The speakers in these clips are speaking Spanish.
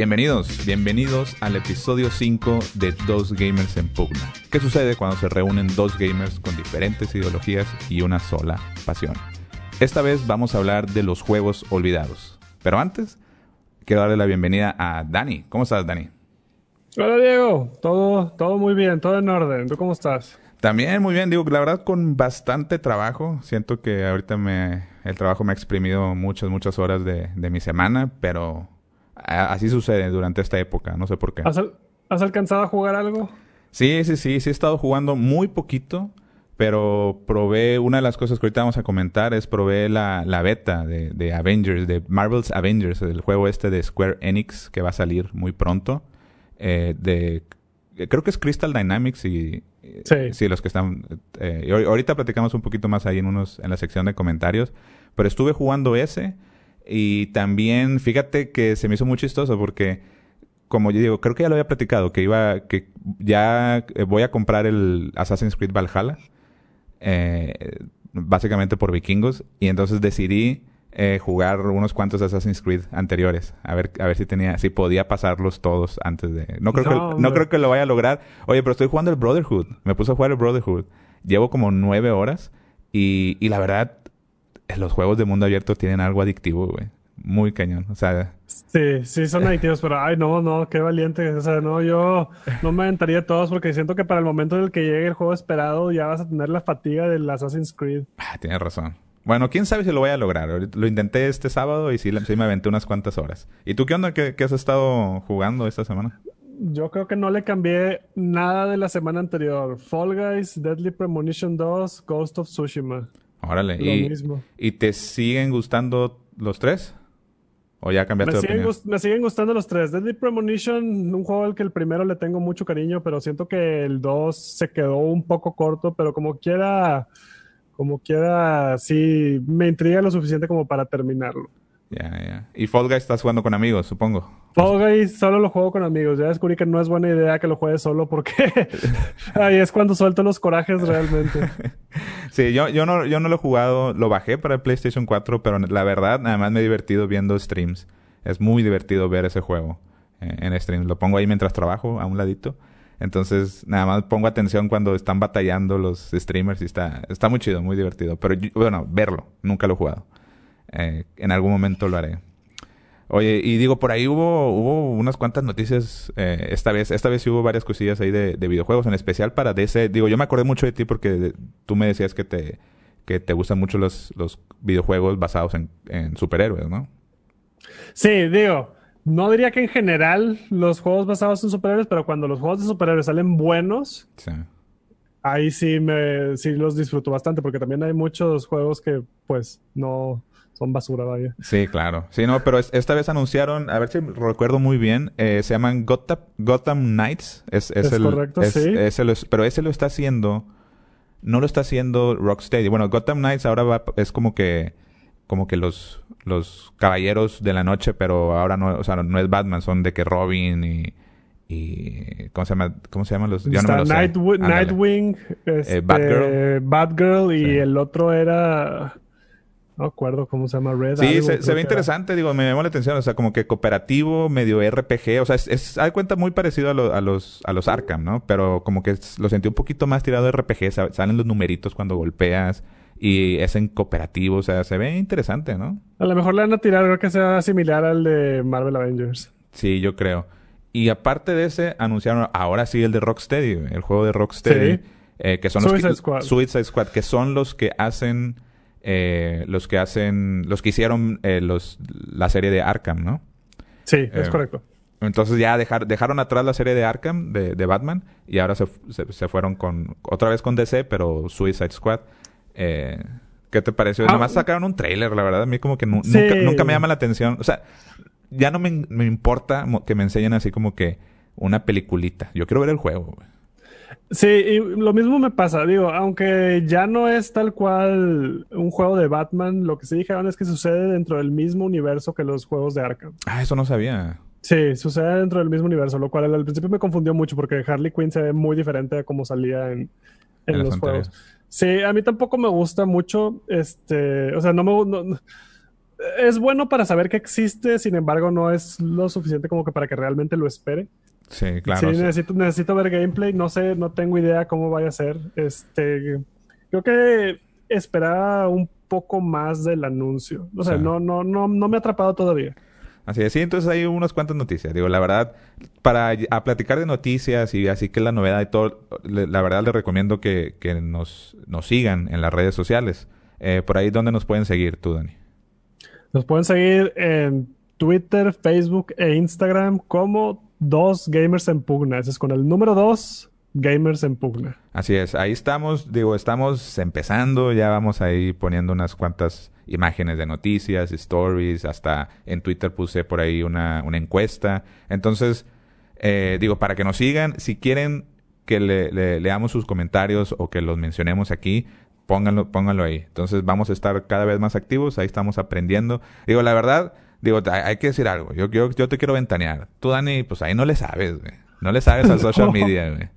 Bienvenidos, bienvenidos al episodio 5 de Dos Gamers en Pugna. ¿Qué sucede cuando se reúnen dos gamers con diferentes ideologías y una sola pasión? Esta vez vamos a hablar de los juegos olvidados. Pero antes, quiero darle la bienvenida a Dani. ¿Cómo estás, Dani? Hola, Diego. Todo, todo muy bien, todo en orden. ¿Tú cómo estás? También muy bien, digo, la verdad con bastante trabajo. Siento que ahorita me, el trabajo me ha exprimido muchas, muchas horas de, de mi semana, pero Así sucede durante esta época, no sé por qué. ¿Has, alcanzado a jugar algo? Sí, sí, sí, sí he estado jugando muy poquito, pero probé, una de las cosas que ahorita vamos a comentar es probé la, la beta de, de, Avengers, de Marvel's Avengers, el juego este de Square Enix que va a salir muy pronto. Eh, de, creo que es Crystal Dynamics y... Sí. sí los que están... Eh, ahorita platicamos un poquito más ahí en, unos, en la sección de comentarios, pero estuve jugando ese y también, fíjate que se me hizo muy chistoso porque, como yo digo, creo que ya lo había platicado, que iba, que ya eh, voy a comprar el Assassin's Creed Valhalla, eh, básicamente por vikingos, y entonces decidí eh, jugar unos cuantos Assassin's Creed anteriores, a ver, a ver si tenía, si podía pasarlos todos antes de. No creo que, no creo que lo vaya a lograr. Oye, pero estoy jugando el Brotherhood. Me puse a jugar el Brotherhood. Llevo como nueve horas y, y la verdad los juegos de mundo abierto tienen algo adictivo, güey. Muy cañón. O sea. Sí, sí son adictivos, pero ay, no, no, qué valiente. O sea, no, yo no me aventaría todos porque siento que para el momento en el que llegue el juego esperado ya vas a tener la fatiga del Assassin's Creed. Ah, tienes razón. Bueno, quién sabe si lo voy a lograr. Lo intenté este sábado y sí, sí me aventé unas cuantas horas. ¿Y tú qué onda? ¿Qué, has estado jugando esta semana? Yo creo que no le cambié nada de la semana anterior. Fall Guys, Deadly Premonition 2, Ghost of Tsushima. Órale. y, ¿Y te siguen gustando los tres? ¿O ya cambiaste me de siguen Me siguen gustando los tres. Deadly Premonition, un juego al que el primero le tengo mucho cariño, pero siento que el 2 se quedó un poco corto, pero como quiera, como quiera, sí, me intriga lo suficiente como para terminarlo. Ya, ya. Y Fall Guys estás jugando con amigos, supongo. Fall Guys solo lo juego con amigos. Ya descubrí que no es buena idea que lo juegues solo porque ahí es cuando suelto los corajes realmente. sí, yo, yo, no, yo no lo he jugado. Lo bajé para el PlayStation 4, pero la verdad, nada más me he divertido viendo streams. Es muy divertido ver ese juego eh, en streams. Lo pongo ahí mientras trabajo, a un ladito. Entonces, nada más pongo atención cuando están batallando los streamers y está, está muy chido, muy divertido. Pero bueno, verlo, nunca lo he jugado. Eh, en algún momento lo haré. Oye, y digo, por ahí hubo, hubo unas cuantas noticias eh, esta vez. Esta vez sí hubo varias cosillas ahí de, videojuegos, en especial para DC. Digo, yo me acordé mucho de ti porque tú me decías que te, que te gustan mucho los, los videojuegos basados en, en superhéroes, ¿no? Sí, digo, no diría que en general los juegos basados en superhéroes, pero cuando los juegos de superhéroes salen buenos, ahí sí, me, sí los disfruto bastante porque también hay muchos juegos que pues no son basura, vaya. Sí, claro. Sí, no, pero esta vez anunciaron, a ver si recuerdo muy bien, eh, se llaman Gotham, Gotham Knights. Es, es, el, correcto, sí. pero ese lo está haciendo, no lo está haciendo Rocksteady. Bueno, Gotham Knights ahora va, es como que, como que los, los caballeros de la noche, pero ahora no, o sea, no es Batman, son de que Robin y, y ¿cómo se llama? ¿Cómo se llaman los? Yo no Nightwing, eh, este, Batgirl. Batgirl y el otro era no acuerdo cómo se llama Red. Sí, se, ve interesante, digo, me llamó la atención, o sea, como que cooperativo, medio RPG, o sea, es, es hay cuenta muy parecido a, a, los a los Arkham, ¿no? Pero como que lo sentí un poquito más tirado de RPG, salen los numeritos cuando golpeas y es en cooperativo, o sea, se ve interesante, ¿no? A lo mejor le van a tirar algo que sea similar al de Marvel Avengers. Sí, yo creo. Y aparte de ese, anunciaron ahora sí el de Rocksteady, el juego de Rocksteady, eh, que son Suicide los Squad. Suicide Squad, que son los que hacen eh, los que hacen, los que hicieron eh, los, la serie de Arkham, ¿no? Sí, es eh, correcto. Entonces ya dejar, dejaron atrás la serie de Arkham, de, de Batman, y ahora se, se, fueron con, otra vez con DC, pero Suicide Squad. Eh, ¿Qué te pareció? Nada más ah, sacaron un trailer, la verdad. A mí como que nunca, nunca, me llama la atención. O sea, ya no me, me importa que me enseñen así como que una peliculita. Yo quiero ver el juego, güey. Sí, y lo mismo me pasa, digo, aunque ya no es tal cual un juego de Batman, lo que sí dijeron es que sucede dentro del mismo universo que los juegos de Arkham. Ah, eso no sabía. Sí, sucede dentro del mismo universo, lo cual al principio me confundió mucho porque Harley Quinn se ve muy diferente a como salía en, los juegos. Sí, a mí tampoco me gusta mucho, este, o sea, no me... es bueno para saber que existe, sin embargo, no es lo suficiente como que para que realmente lo espere. Sí, claro. Sí, necesito, necesito ver gameplay. No sé, no tengo idea cómo vaya a ser. Este, creo que esperaba un poco más del anuncio. O sea, no, no, no, no me ha atrapado todavía. Así es, sí, entonces hay unas cuantas noticias. Digo, la verdad, para a platicar de noticias y así que la novedad y todo, la verdad les recomiendo que, que nos, nos sigan en las redes sociales. Eh, por ahí, ¿dónde nos pueden seguir tú, Dani? Nos pueden seguir en Twitter, Facebook e Instagram como dos gamers en pugna. Ese es con el número dos, gamers en pugna. Así es, ahí estamos, digo, estamos empezando, ya vamos ahí poniendo unas cuantas imágenes de noticias, stories, hasta en Twitter puse por ahí una, una encuesta. Entonces, eh, digo, para que nos sigan, si quieren que le, leamos sus comentarios o que los mencionemos aquí, pónganlo, pónganlo ahí. Entonces vamos a estar cada vez más activos, ahí estamos aprendiendo. Digo, la verdad, digo, hay, que decir algo. Yo, yo, yo te quiero ventanear. Tú, Dani, pues ahí no le sabes, güey. No le sabes al social media, güey.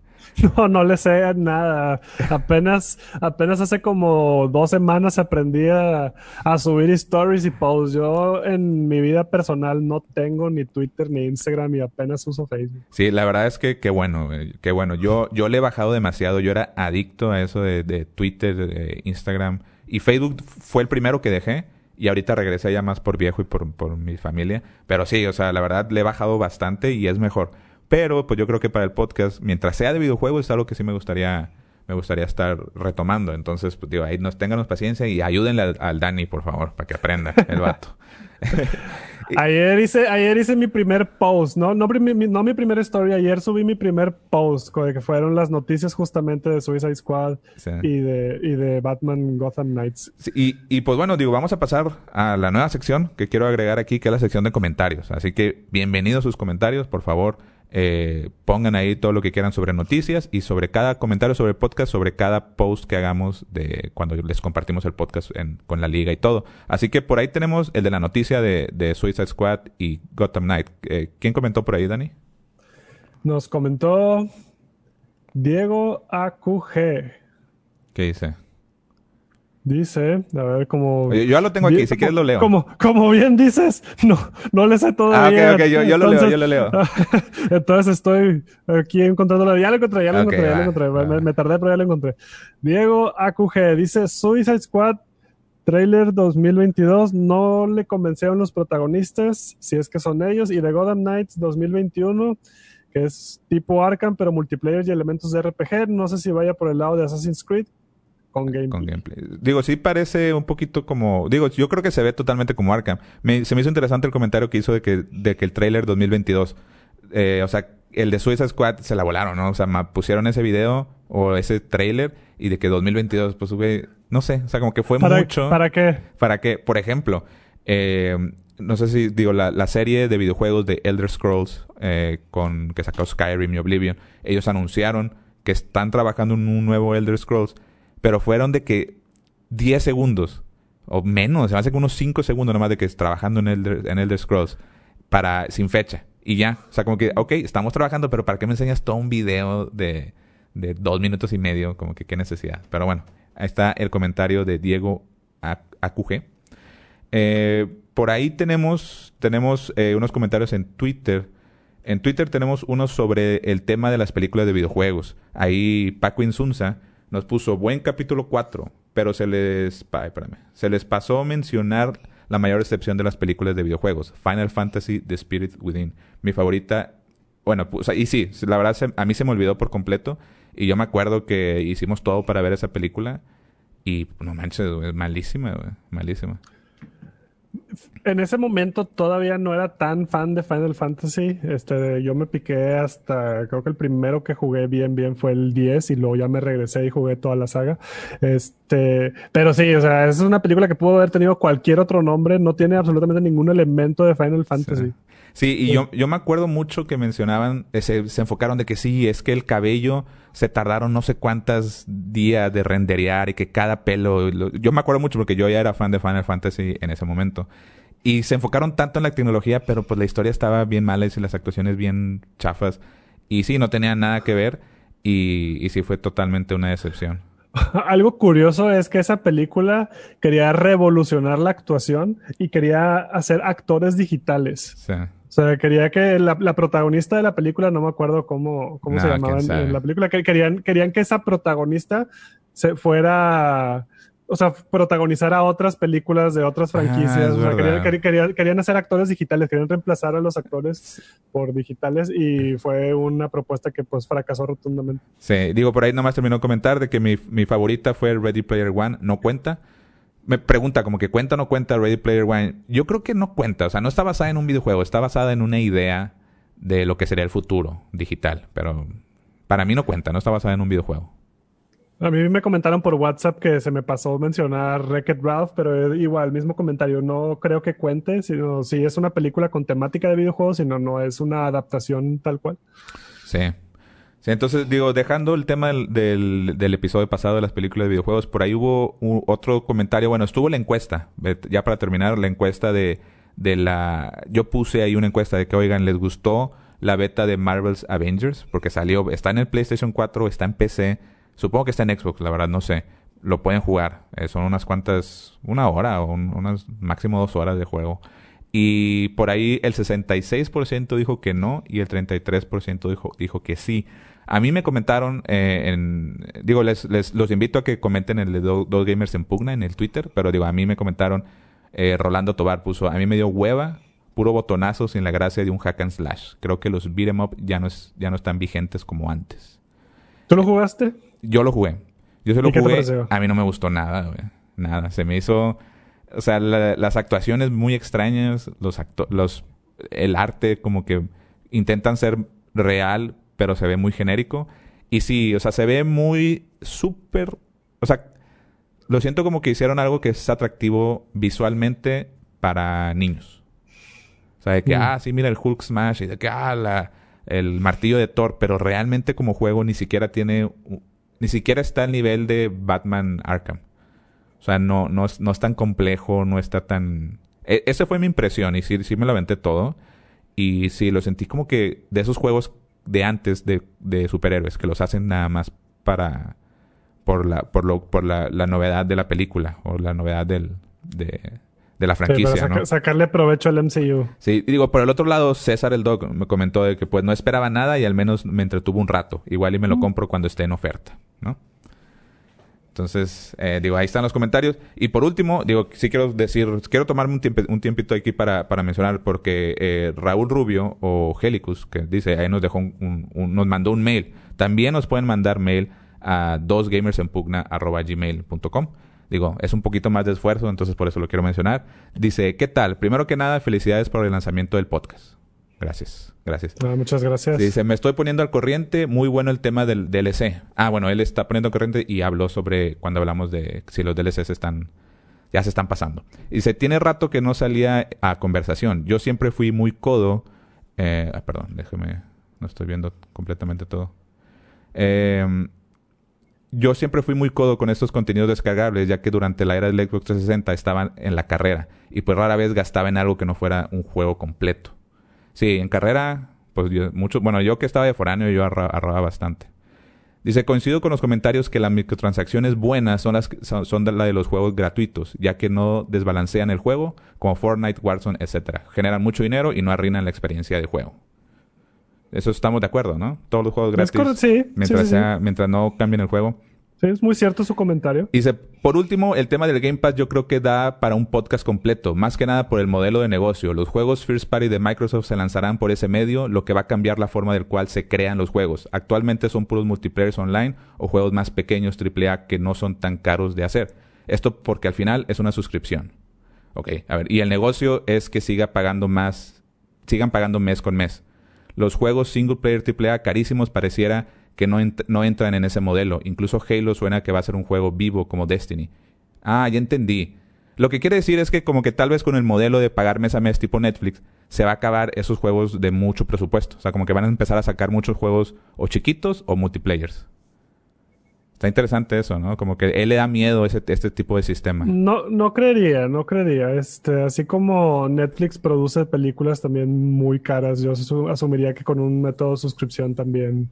No, no le sé nada. Apenas, apenas hace como dos semanas aprendí a, subir stories y posts. Yo en mi vida personal no tengo ni Twitter ni Instagram y apenas uso Facebook. Sí, la verdad es que qué bueno, qué bueno. Yo, yo le he bajado demasiado. Yo era adicto a eso de, de Twitter, de Instagram. Y Facebook fue el primero que dejé. Y ahorita regresé ya más por viejo y por, por mi familia. Pero sí, o sea, la verdad le he bajado bastante y es mejor. Pero pues yo creo que para el podcast, mientras sea de videojuegos, es algo que sí me gustaría me gustaría estar retomando. Entonces, pues digo, ahí nos paciencia y ayúdenle al, Dani, por favor, para que aprenda el vato. ayer hice, ayer hice mi primer post, ¿no? No, mi, no mi primera story, ayer subí mi primer post, que fueron las noticias justamente de Suicide Squad y, de, y de Batman Gotham Knights. y, y pues bueno, digo, vamos a pasar a la nueva sección que quiero agregar aquí, que es la sección de comentarios. Así que bienvenidos sus comentarios, por favor eh, pongan ahí todo lo que quieran sobre noticias y sobre cada comentario sobre el podcast, sobre cada post que hagamos de cuando les compartimos el podcast con la liga y todo. Así que por ahí tenemos el de la noticia de, Suicide Squad y Gotham Knight. Eh, ¿Quién comentó por ahí, Dani? Nos comentó Diego AQG. ¿Qué dice? Dice, a ver, como... yo ya lo tengo aquí, si quieres lo leo. Como, como bien dices, no, no le sé todavía. Ah, ok, ok, yo, yo lo leo, yo lo leo. entonces estoy aquí encontrándolo. Ya lo encontré, ya lo encontré, ya lo encontré. Me, tardé, pero ya lo encontré. Diego AQG dice, Suicide Squad Trailer 2022 no le convencieron los protagonistas, si es que son ellos, y de Gotham Knights 2021, que es tipo Arkham, pero multiplayer y elementos de RPG. No sé si vaya por el lado de Assassin's Creed con gameplay. Digo, sí parece un poquito como... Digo, yo creo que se ve totalmente como Arkham. se me hizo interesante el comentario que hizo de que, de que el trailer 2022... Eh, o sea, el de Suicide Squad se la volaron, ¿no? O sea, pusieron ese video o ese trailer y de que 2022, pues sube... No sé, o sea, como que fue mucho... ¿Para qué? Para que, por ejemplo... Eh, no sé si digo la, la, serie de videojuegos de Elder Scrolls eh, con que sacó Skyrim y Oblivion ellos anunciaron que están trabajando en un nuevo Elder Scrolls pero fueron de que 10 segundos o menos, se me hace que unos 5 segundos nomás de que trabajando en Elder, en Elder Scrolls para sin fecha y ya, o sea, como que, ok, estamos trabajando, pero ¿para qué me enseñas todo un video de, de dos minutos y medio? Como que qué necesidad. Pero bueno, ahí está el comentario de Diego AQG. Eh, por ahí tenemos, tenemos eh, unos comentarios en Twitter. En Twitter tenemos unos sobre el tema de las películas de videojuegos. Ahí Paco Insunza nos puso buen capítulo 4, pero se les, se les pasó mencionar la mayor excepción de las películas de videojuegos, Final Fantasy The Spirit Within. Mi favorita, bueno, pues, y sí, la verdad a mí se me olvidó por completo y yo me acuerdo que hicimos todo para ver esa película y no manches, es malísima, malísima en ese momento todavía no era tan fan de Final Fantasy. Este, yo me piqué hasta, creo que el primero que jugué bien, bien fue el 10 y luego ya me regresé y jugué toda la saga. Este, pero sí, o sea, es una película que pudo haber tenido cualquier otro nombre, no tiene absolutamente ningún elemento de Final Fantasy. Sí, y Yo, yo me acuerdo mucho que mencionaban, eh, se, se, enfocaron de que sí, es que el cabello se tardaron no sé cuántos días de renderear y que cada pelo... yo me acuerdo mucho porque yo ya era fan de Final Fantasy en ese momento. Y se enfocaron tanto en la tecnología, pero pues la historia estaba bien mala y las actuaciones bien chafas. Y sí, no tenía nada que ver. Y, y sí fue totalmente una decepción. Algo curioso es que esa película quería revolucionar la actuación y quería hacer actores digitales. Sí. O sea, quería que la, protagonista de la película, no me acuerdo cómo, cómo se llamaba en, la película, que querían, querían que esa protagonista se fuera o sea, protagonizar a otras películas de otras franquicias. querían, hacer actores digitales, querían reemplazar a los actores por digitales y fue una propuesta que pues fracasó rotundamente. Sí, digo, por ahí nomás terminó de comentar de que mi, mi favorita fue Ready Player One, no cuenta. Me pregunta como que cuenta o no cuenta Ready Player One. Yo creo que no cuenta, o sea, no está basada en un videojuego, está basada en una idea de lo que sería el futuro digital, pero para mí no cuenta, no está basada en un videojuego. A mí me comentaron por WhatsApp que se me pasó mencionar Wreck-It Ralph, pero igual, mismo comentario. No creo que cuente, sino si es una película con temática de videojuegos, sino no es una adaptación tal cual. Sí. Sí, entonces digo, dejando el tema del, del, episodio pasado de las películas de videojuegos, por ahí hubo otro comentario. Bueno, estuvo la encuesta, ya para terminar, la encuesta de, de la... Yo puse ahí una encuesta de que, oigan, ¿les gustó la beta de Marvel's Avengers? Porque salió, está en el PlayStation 4, está en PC Supongo que está en Xbox, la verdad, no sé. Lo pueden jugar. Eh, son unas cuantas, una hora o unas máximo dos horas de juego. Y por ahí el 66% dijo que no y el 33% dijo, dijo que sí. A mí me comentaron, eh, en, digo, les, les, los invito a que comenten el de Dos Gamers en Pugna en el Twitter, pero digo, a mí me comentaron, eh, Rolando Tobar puso, a mí me dio hueva, puro botonazo sin la gracia de un hack and slash. Creo que los beat'em up ya no, es, ya no están vigentes como antes. ¿Tú lo jugaste? yo lo jugué. Yo se lo jugué. A mí no me gustó nada, güey. Nada. Se me hizo. O sea, las actuaciones muy extrañas, los los el arte como que intentan ser real, pero se ve muy genérico. Y sí, o sea, se ve muy súper. O sea, lo siento como que hicieron algo que es atractivo visualmente para niños. O sea, de que, mm. ah, sí, mira el Hulk Smash y de que, ah, la, el martillo de Thor, pero realmente como juego ni siquiera tiene ni siquiera está al nivel de Batman Arkham. O sea, no, no, no es tan complejo, no está tan... E, esa fue mi impresión y sí, sí me lo aventé todo. Y sí, lo sentí como que de esos juegos de antes de, de superhéroes, que los hacen nada más para... por la, por lo, por la, la novedad de la película o la novedad del, de, de la franquicia, ¿no? Sacarle provecho al MCU. Sí, digo, por el otro lado, César el Dog me comentó de que pues no esperaba nada y al menos me entretuvo un rato. Igual y me lo compro cuando esté en oferta. ¿no? Entonces, eh, digo, ahí están los comentarios. Y por último, digo, sí quiero decir, quiero tomarme un, un tiempito aquí para, para mencionar, porque eh, Raúl Rubio o Helicus, que dice, ahí nos dejó un, nos mandó un mail. También nos pueden mandar mail a dosgamersenpugna.gmail.com. Digo, es un poquito más de esfuerzo, entonces por eso lo quiero mencionar. Dice, ¿qué tal? Primero que nada, felicidades por el lanzamiento del podcast. Gracias, gracias. Ah, muchas gracias. Dice, me estoy poniendo al corriente, muy bueno el tema del DLC. Ah, bueno, él está poniendo al corriente y habló sobre cuando hablamos de si los DLCs están, ya se están pasando. Dice, tiene rato que no salía a conversación. Yo siempre fui muy codo. Eh, ah, perdón, déjeme, no estoy viendo completamente todo. Eh, yo siempre fui muy codo con estos contenidos descargables, ya que durante la era del Xbox 360 estaban en la carrera y pues rara vez gastaba en algo que no fuera un juego completo. Sí, en carrera, pues yo, mucho, bueno, yo que estaba de foráneo, yo ahorraba bastante. Dice, coincido con los comentarios que las microtransacciones buenas son las son, de la de los juegos gratuitos, ya que no desbalancean el juego, como Fortnite, Warzone, etcétera. Generan mucho dinero y no arruinan la experiencia de juego. Eso estamos de acuerdo, ¿no? Todos los juegos gratis. sí, mientras, sea, mientras no cambien el juego es muy cierto su comentario. Dice, por último, el tema del Game Pass yo creo que da para un podcast completo, más que nada por el modelo de negocio. Los juegos First Party de Microsoft se lanzarán por ese medio, lo que va a cambiar la forma del cual se crean los juegos. Actualmente son puros multiplayer online o juegos más pequeños AAA que no son tan caros de hacer. Esto porque al final es una suscripción. Ok, a ver, y el negocio es que siga pagando más, sigan pagando mes con mes. Los juegos single player AAA carísimos pareciera que no, no entran en ese modelo. Incluso Halo suena que va a ser un juego vivo como Destiny. Ah, ya entendí. Lo que quiere decir es que como que tal vez con el modelo de pagar mes a mes tipo Netflix, se va a acabar esos juegos de mucho presupuesto. O sea, como que van a empezar a sacar muchos juegos o chiquitos o multiplayers. Está interesante eso, ¿no? Como que él le da miedo ese, este tipo de sistema. No, no creería, no creería. Este, así como Netflix produce películas también muy caras, yo asumiría que con un método de suscripción también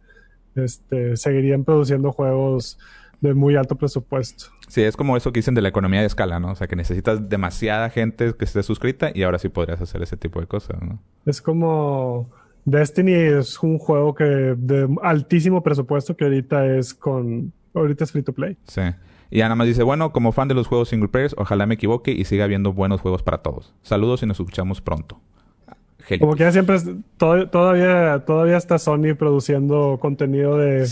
este, seguirían produciendo juegos de muy alto presupuesto. Sí, es como eso que dicen de la economía de escala, ¿no? O sea, que necesitas demasiada gente que esté suscrita y ahora sí podrías hacer ese tipo de cosas, ¿no? Es como Destiny es un juego que de altísimo presupuesto que ahorita es con ahorita es free to play. Sí. Y nada más dice, bueno, como fan de los juegos single players, ojalá me equivoque y siga habiendo buenos juegos para todos. Saludos y nos escuchamos pronto. Como que ya siempre todavía, todavía está Sony produciendo contenido de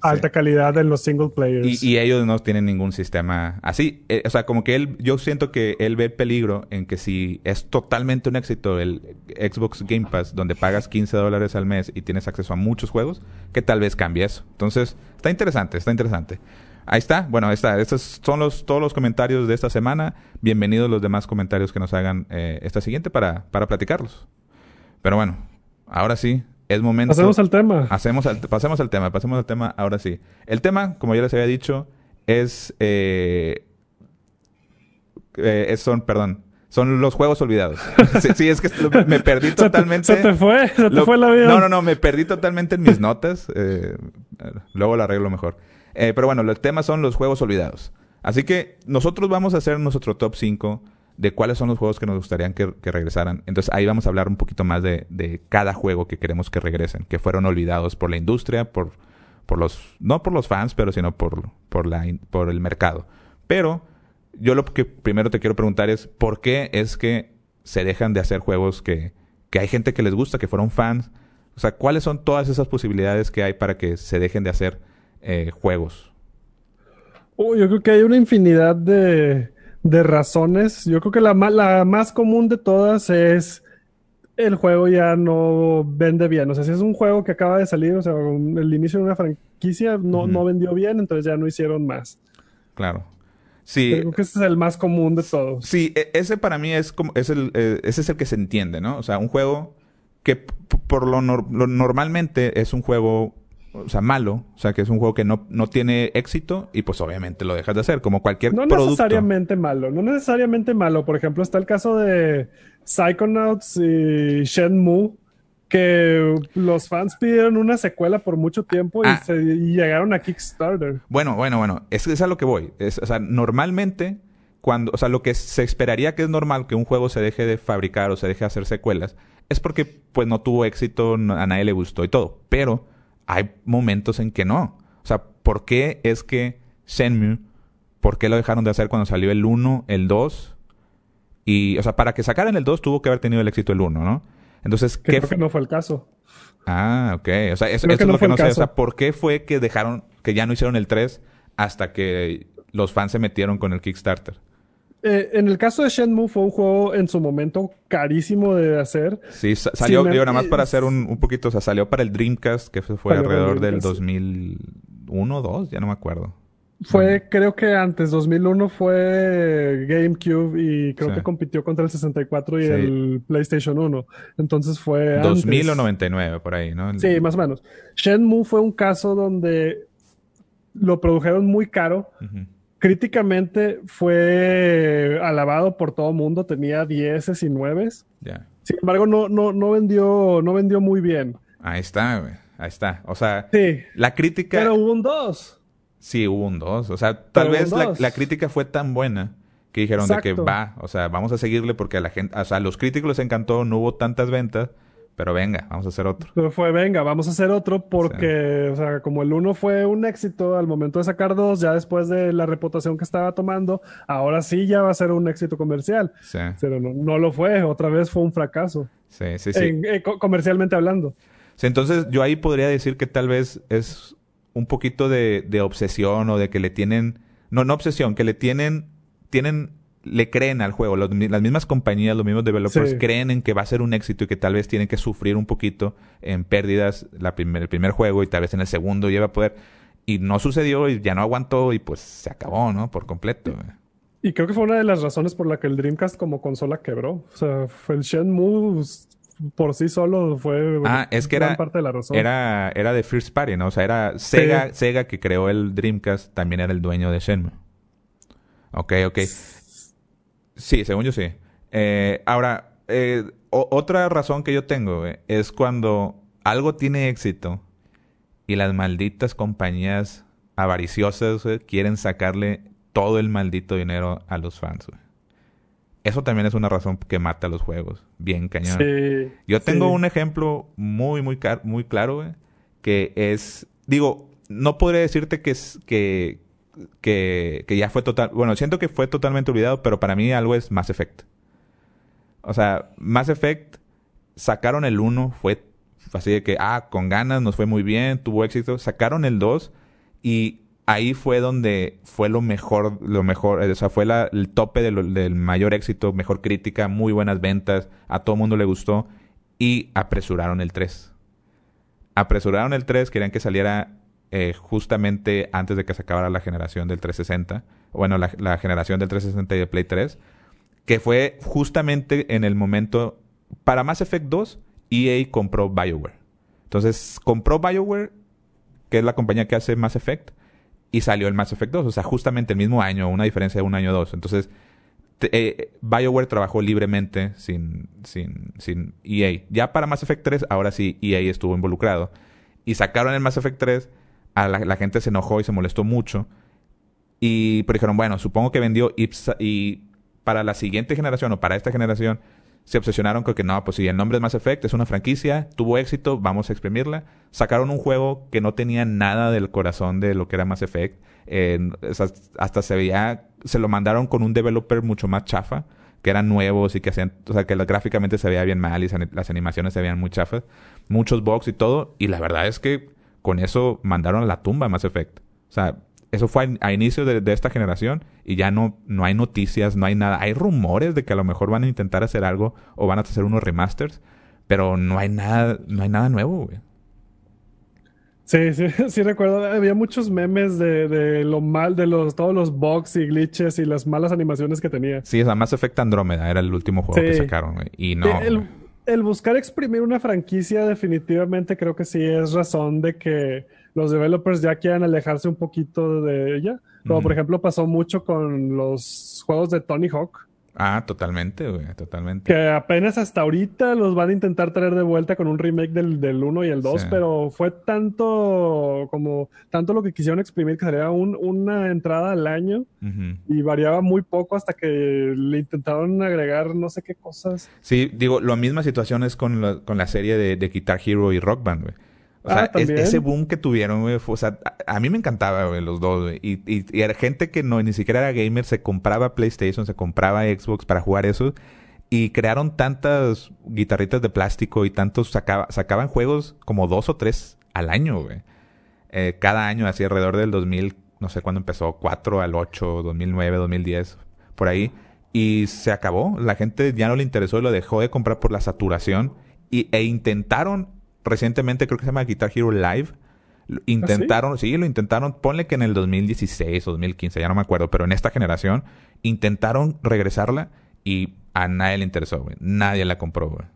alta calidad en los single players. Y, ellos no tienen ningún sistema así. Eh, o sea, como que él, yo siento que él ve peligro en que si es totalmente un éxito el Xbox Game Pass, donde pagas 15 dólares al mes y tienes acceso a muchos juegos, que tal vez cambie eso. Entonces, está interesante, está interesante. Ahí está. Bueno, ahí está. Estos son los, todos los comentarios de esta semana. Bienvenidos los demás comentarios que nos hagan eh, esta siguiente para, para platicarlos. Pero bueno, ahora sí, es momento. Pasemos al tema. Hacemos pasemos al tema, pasemos al tema ahora sí. El tema, como ya les había dicho, es. Eh, eh, son, perdón, son los juegos olvidados. sí, es que me perdí totalmente. Se te, fue, se te fue la vida. No, no, no, me perdí totalmente en mis notas. luego lo arreglo mejor. Eh, pero bueno, los temas son los juegos olvidados. Así que nosotros vamos a hacer nuestro top 5 de cuáles son los juegos que nos gustaría que, regresaran. Entonces ahí vamos a hablar un poquito más de, cada juego que queremos que regresen, que fueron olvidados por la industria, por, por los, no por los fans, pero sino por, por, la, por el mercado. Pero yo lo que primero te quiero preguntar es, ¿por qué es que se dejan de hacer juegos que, que hay gente que les gusta, que fueron fans? O sea, ¿cuáles son todas esas posibilidades que hay para que se dejen de hacer eh, juegos? yo creo que hay una infinidad de, razones. Yo creo que la, la, más común de todas es el juego ya no vende bien. O sea, si es un juego que acaba de salir, o sea, el inicio de una franquicia no, no vendió bien, entonces ya no hicieron más. Claro. Sí. Creo que ese es el más común de todos. Sí, e, ese para mí es como, es el, eh, ese es el que se entiende, ¿no? O sea, un juego que por lo normalmente es un juego o sea, malo, o sea, que es un juego que no, no tiene éxito y pues obviamente lo dejas de hacer, como cualquier no producto. No necesariamente malo, no necesariamente malo. Por ejemplo, está el caso de Psychonauts y Shenmue, que los fans pidieron una secuela por mucho tiempo y, ah. se, llegaron a Kickstarter. Bueno, bueno, bueno, es, es a lo que voy. Es, o sea, normalmente, cuando, o sea, lo que se esperaría que es normal que un juego se deje de fabricar o se deje de hacer secuelas, es porque pues no tuvo éxito, a nadie le gustó y todo. Pero hay momentos en que no. O sea, ¿por qué es que Shenmue, por qué lo dejaron de hacer cuando salió el 1, el 2? Y, o sea, para que sacaran el 2 tuvo que haber tenido el éxito el 1, ¿no? Entonces, ¿qué creo que no fue el caso. Ah, ok. O sea, eso, es lo que no sé. O sea, ¿por qué fue que dejaron, que ya no hicieron el 3 hasta que los fans se metieron con el Kickstarter? Eh, en el caso de Shenmue fue un juego en su momento carísimo de hacer. Sí, salió, digo, nada más para hacer un, un, poquito, o sea, salió para el Dreamcast, que fue alrededor del 2001 o 2, ya no me acuerdo. Fue, creo que antes, 2001 fue GameCube y creo que compitió contra el 64 y el PlayStation 1. Entonces fue 2000 o 99, por ahí, ¿no? Sí, más o menos. Shenmue fue un caso donde lo produjeron muy caro críticamente fue alabado por todo el mundo, tenía 10 y 9. Sin embargo, no, no, no, vendió, no vendió muy bien. Ahí está, güey. Ahí está. O sea, sí. la crítica. Pero hubo un 2. Sí, hubo un 2. O sea, tal vez la, crítica fue tan buena que dijeron de que va, o sea, vamos a seguirle porque a la gente, o sea, a los críticos les encantó, no hubo tantas ventas pero venga, vamos a hacer otro. Pero fue, venga, vamos a hacer otro porque, o sea, como el uno fue un éxito al momento de sacar dos, ya después de la reputación que estaba tomando, ahora sí ya va a ser un éxito comercial. Sí. Pero no, lo fue, otra vez fue un fracaso. Sí, sí, sí. Eh, comercialmente hablando. Sí, entonces yo ahí podría decir que tal vez es un poquito de, de obsesión o de que le tienen, no, no obsesión, que le tienen, tienen le creen al juego. las mismas compañías, los mismos developers creen en que va a ser un éxito y que tal vez tienen que sufrir un poquito en pérdidas la el primer juego y tal vez en el segundo ya va a poder. Y no sucedió y ya no aguantó y pues se acabó, ¿no? Por completo. Y creo que fue una de las razones por la que el Dreamcast como consola quebró. O sea, fue el Shenmue por sí solo fue ah, es que era, parte de la razón. Era, era de First Party, ¿no? O sea, era Sega, Sega que creó el Dreamcast, también era el dueño de Shenmue. Ok, ok. Sí, según yo sí. Eh, ahora, eh, otra razón que yo tengo es cuando algo tiene éxito y las malditas compañías avariciosas quieren sacarle todo el maldito dinero a los fans. Eso también es una razón que mata a los juegos. Bien cañón. Yo tengo un ejemplo muy, muy, muy claro, que es, digo, no podría decirte que es que, que, que ya fue total, bueno, siento que fue totalmente olvidado, pero para mí algo es Mass Effect. O sea, Mass Effect sacaron el 1, fue así de que, ah, con ganas, nos fue muy bien, tuvo éxito. Sacaron el 2 y ahí fue donde fue lo mejor, lo mejor, o sea, fue el tope del mayor éxito, mejor crítica, muy buenas ventas, a todo mundo le gustó y apresuraron el 3. Apresuraron el 3, querían que saliera eh, justamente antes de que se acabara la generación del 360, bueno, la, generación del 360 y de Play 3, que fue justamente en el momento, para Mass Effect 2, EA compró BioWare. Entonces, compró BioWare, que es la compañía que hace Mass Effect, y salió el Mass Effect 2. O sea, justamente el mismo año, una diferencia de un año o dos. Entonces, eh, BioWare trabajó libremente sin, sin, sin EA. Ya para Mass Effect 3, ahora sí EA estuvo involucrado. Y sacaron el Mass Effect 3, a la, gente se enojó y se molestó mucho. Y pero dijeron, bueno, supongo que vendió y para la siguiente generación o para esta generación se obsesionaron con que no, pues si el nombre es Mass Effect, es una franquicia, tuvo éxito, vamos a exprimirla. Sacaron un juego que no tenía nada del corazón de lo que era Mass Effect. hasta se veía, se lo mandaron con un developer mucho más chafa, que eran nuevos y que hacían, o sea, que gráficamente se veía bien mal y las animaciones se veían muy chafas. Muchos bugs y todo. Y la verdad es que con eso mandaron a la tumba Mass Effect. O sea, eso fue a, inicio de, esta generación y ya no, no hay noticias, no hay nada. Hay rumores de que a lo mejor van a intentar hacer algo o van a hacer unos remasters, pero no hay nada, no hay nada nuevo, güey. Sí, sí, sí recuerdo. Había muchos memes de, lo mal, de los, todos los bugs y glitches y las malas animaciones que tenía. Sí, o sea, Mass Effect Andrómeda era el último juego que sacaron, güey. Y no. El, el buscar exprimir una franquicia definitivamente creo que sí es razón de que los developers ya quieran alejarse un poquito de ella. Como por ejemplo pasó mucho con los juegos de Tony Hawk. Ah, totalmente, güey, totalmente. Que apenas hasta ahorita los van a intentar traer de vuelta con un remake del, del 1 y el 2, pero fue tanto como tanto lo que quisieron exprimir que sería un, una entrada al año y variaba muy poco hasta que le intentaron agregar no sé qué cosas. Sí, digo, la misma situación es con la, con la serie de, de Guitar Hero y Rock Band, güey. O sea, ah, ese boom que tuvieron, güey, o sea, a, mí me encantaba, güey, los dos, güey. Y, y, era gente que no, ni siquiera era gamer, se compraba PlayStation, se compraba Xbox para jugar eso. Y crearon tantas guitarritas de plástico y tantos, sacaban juegos como dos o tres al año, güey. Eh, cada año, así alrededor del 2000, no sé cuándo empezó, 4 al 8, 2009, 2010, por ahí. Y se acabó. La gente ya no le interesó y lo dejó de comprar por la saturación. Y, e intentaron recientemente creo que se llama Guitar Hero Live. ¿Ah, intentaron, sí? lo intentaron, ponle que en el 2016 o 2015, ya no me acuerdo, pero en esta generación intentaron regresarla y a nadie le interesó, güey. Nadie la compró, güey.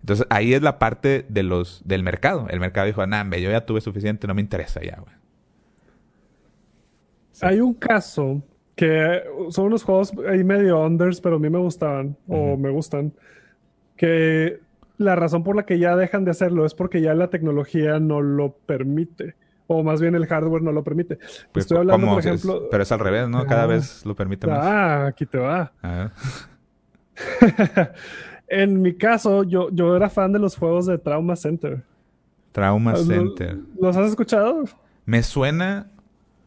Entonces ahí es la parte de los del mercado. El mercado dijo, nah, yo ya tuve suficiente, no me interesa ya, güey. Hay un caso que son unos juegos ahí medio unders, pero a mí me gustaban, o me gustan, que la razón por la que ya dejan de hacerlo es porque ya la tecnología no lo permite. O más bien el hardware no lo permite. Pues, Estoy hablando, por ejemplo. pero es al revés, ¿no? Cada ah. vez lo permite más. Ah, aquí te va. en mi caso, yo, yo era fan de los juegos de Trauma Center. Trauma Center. ¿Los has escuchado? Me suena.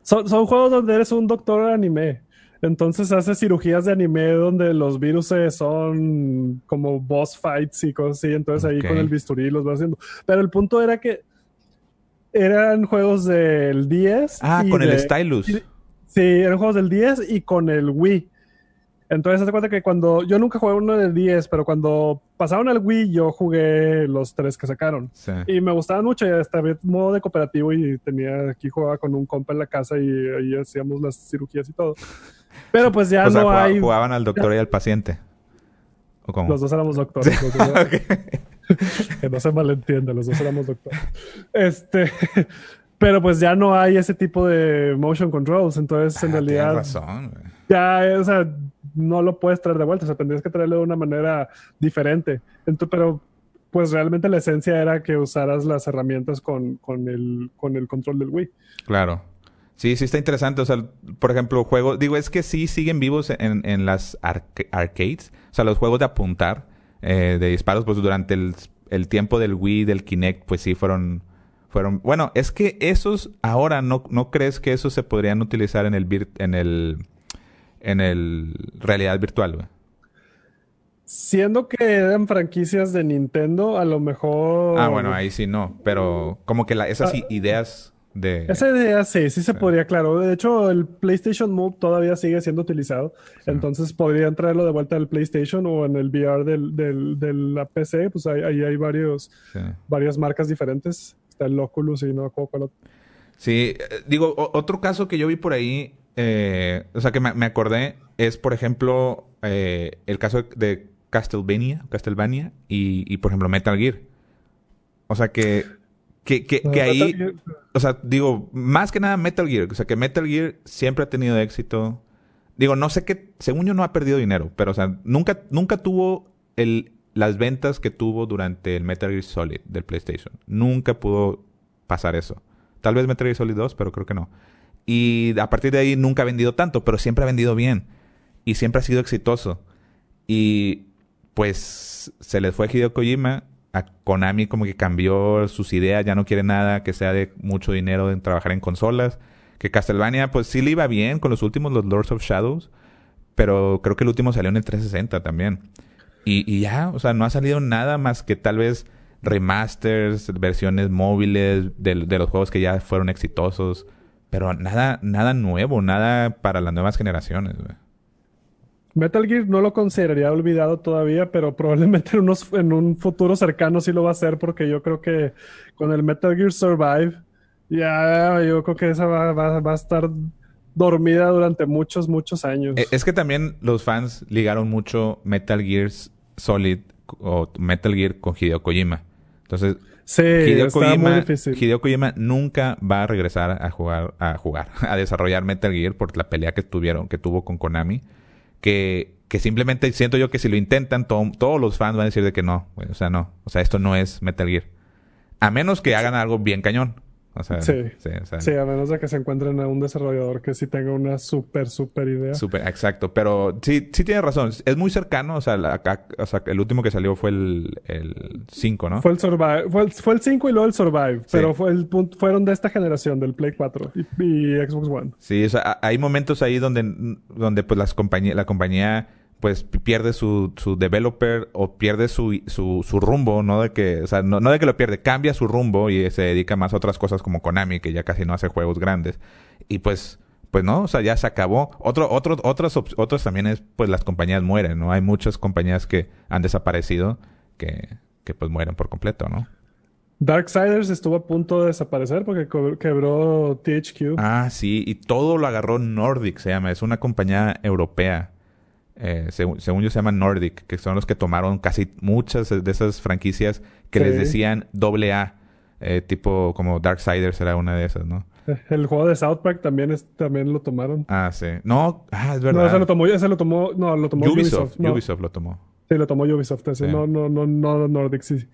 Son, son juegos donde eres un doctor anime. Entonces hace cirugías de anime donde los virus son como boss fights y cosas así. Entonces ahí con el bisturí los va haciendo. Pero el punto era que eran juegos del 10. Ah, con el Stylus. sí, eran juegos del 10 y con el Wii. Entonces, hace cuenta que cuando. Yo nunca jugué uno del 10, pero cuando pasaron al Wii, yo jugué los tres que sacaron. Y me gustaban mucho. Y hasta modo de cooperativo y tenía. Aquí jugaba con un compa en la casa y ahí hacíamos las cirugías y todo. Pero pues ya no hay. Jugaban al doctor y al paciente. ¿O cómo? Los dos éramos doctores. que no se malentienda, los dos éramos doctores. Este. Pero pues ya no hay ese tipo de motion controls. Entonces, en ah, realidad. razón, Ya, o sea, no lo puedes traer de vuelta. O sea, tendrías que traerlo de una manera diferente. Entonces, pero pues realmente la esencia era que usaras las herramientas con, con, el, con el control del Wii. Claro. Sí, sí está interesante. O sea, por ejemplo, juegos... Digo, es que sí siguen vivos en, en las arcades. O sea, los juegos de apuntar, eh, de disparos, pues durante el, el, tiempo del Wii, del Kinect, pues sí fueron... fueron Bueno, es que esos ahora, ¿no, no crees que esos se podrían utilizar en el... en el en el realidad virtual, güey? Siendo que eran franquicias de Nintendo, a lo mejor... Ah, bueno, ahí sí no. Pero como que la, esas ah, ideas esa idea sí, sí se podría, claro. De hecho, el PlayStation Move todavía sigue siendo utilizado. Entonces podrían traerlo de vuelta al PlayStation o en el VR del, de la PC. Pues ahí, hay varios, varias marcas diferentes. Está el Oculus y no acuerdo cuál Sí, eh, digo, otro caso que yo vi por ahí, eh, o sea, que me, acordé, es por ejemplo eh, el caso de Castlevania, Castlevania y, y por ejemplo Metal Gear. O sea que que, que, que ahí, o sea, digo, más que nada Metal Gear. O sea, que Metal Gear siempre ha tenido éxito. Digo, no sé qué, según yo no ha perdido dinero, pero o sea, nunca, nunca tuvo el, las ventas que tuvo durante el Metal Gear Solid del PlayStation. Nunca pudo pasar eso. Tal vez Metal Gear Solid 2, pero creo que no. Y a partir de ahí nunca ha vendido tanto, pero siempre ha vendido bien. Y siempre ha sido exitoso. Y pues se les fue Hideo Kojima a Konami como que cambió sus ideas, ya no quiere nada que sea de mucho dinero en trabajar en consolas. Que Castlevania, pues sí le iba bien con los últimos, los Lords of Shadows, pero creo que el último salió en el 360 también. Y, ya, o sea, no ha salido nada más que tal vez remasters, versiones móviles de los juegos que ya fueron exitosos, pero nada, nada nuevo, nada para las nuevas generaciones. Metal Gear no lo consideraría olvidado todavía, pero probablemente en, unos, en un futuro cercano sí lo va a hacer porque yo creo que con el Metal Gear Survive, ya yo creo que esa va, va, a estar dormida durante muchos, muchos años. E, es que también los fans ligaron mucho Metal Gear Solid o Metal Gear con Hideo Kojima. Entonces, sí, Hideo, Kojima, Hideo Kojima nunca va a regresar a jugar, a jugar, a desarrollar Metal Gear por la pelea que tuvieron, que tuvo con Konami que, que simplemente siento yo que si lo intentan, todos los fans van a decir de que no, o sea, no, o sea, esto no es Metal Gear. A menos que hagan algo bien cañón sí. Sí, a menos de que se encuentren a un desarrollador que sí tenga una súper, súper idea. Súper, exacto. Pero sí, sí tiene razón. Es muy cercano. O sea, o sea el último que salió fue el 5, ¿no? Fue el Survive. Fue el 5 y luego el Survive. Pero fue el fueron de esta generación, del Play 4 y, Xbox One. Sí, o sea, hay momentos ahí donde, donde pues las compañía, la compañía pues pierde su, su developer o pierde su, su, su rumbo, no de que, o sea, no, no, de que lo pierde, cambia su rumbo y se dedica más a otras cosas como Konami, que ya casi no hace juegos grandes. Y pues, pues no, o sea, ya se acabó. Otro, otro, otros, otros también es, pues las compañías mueren, ¿no? Hay muchas compañías que han desaparecido que, que pues mueren por completo, ¿no? Darksiders estuvo a punto de desaparecer porque quebró THQ. Ah, sí, y todo lo agarró Nordic, se llama, es una compañía europea eh, según, yo se llaman Nordic, que son los que tomaron casi muchas de esas franquicias que les decían doble A, eh, tipo como Darksiders era una de esas, ¿no? El juego de South Park también es, también lo tomaron. Ah, sí. No, ah, es verdad. No, ese lo tomó, ese lo tomó, no, lo tomó Ubisoft. Ubisoft, lo tomó. Sí, lo tomó Ubisoft. No, no, no, no Nordic, sí.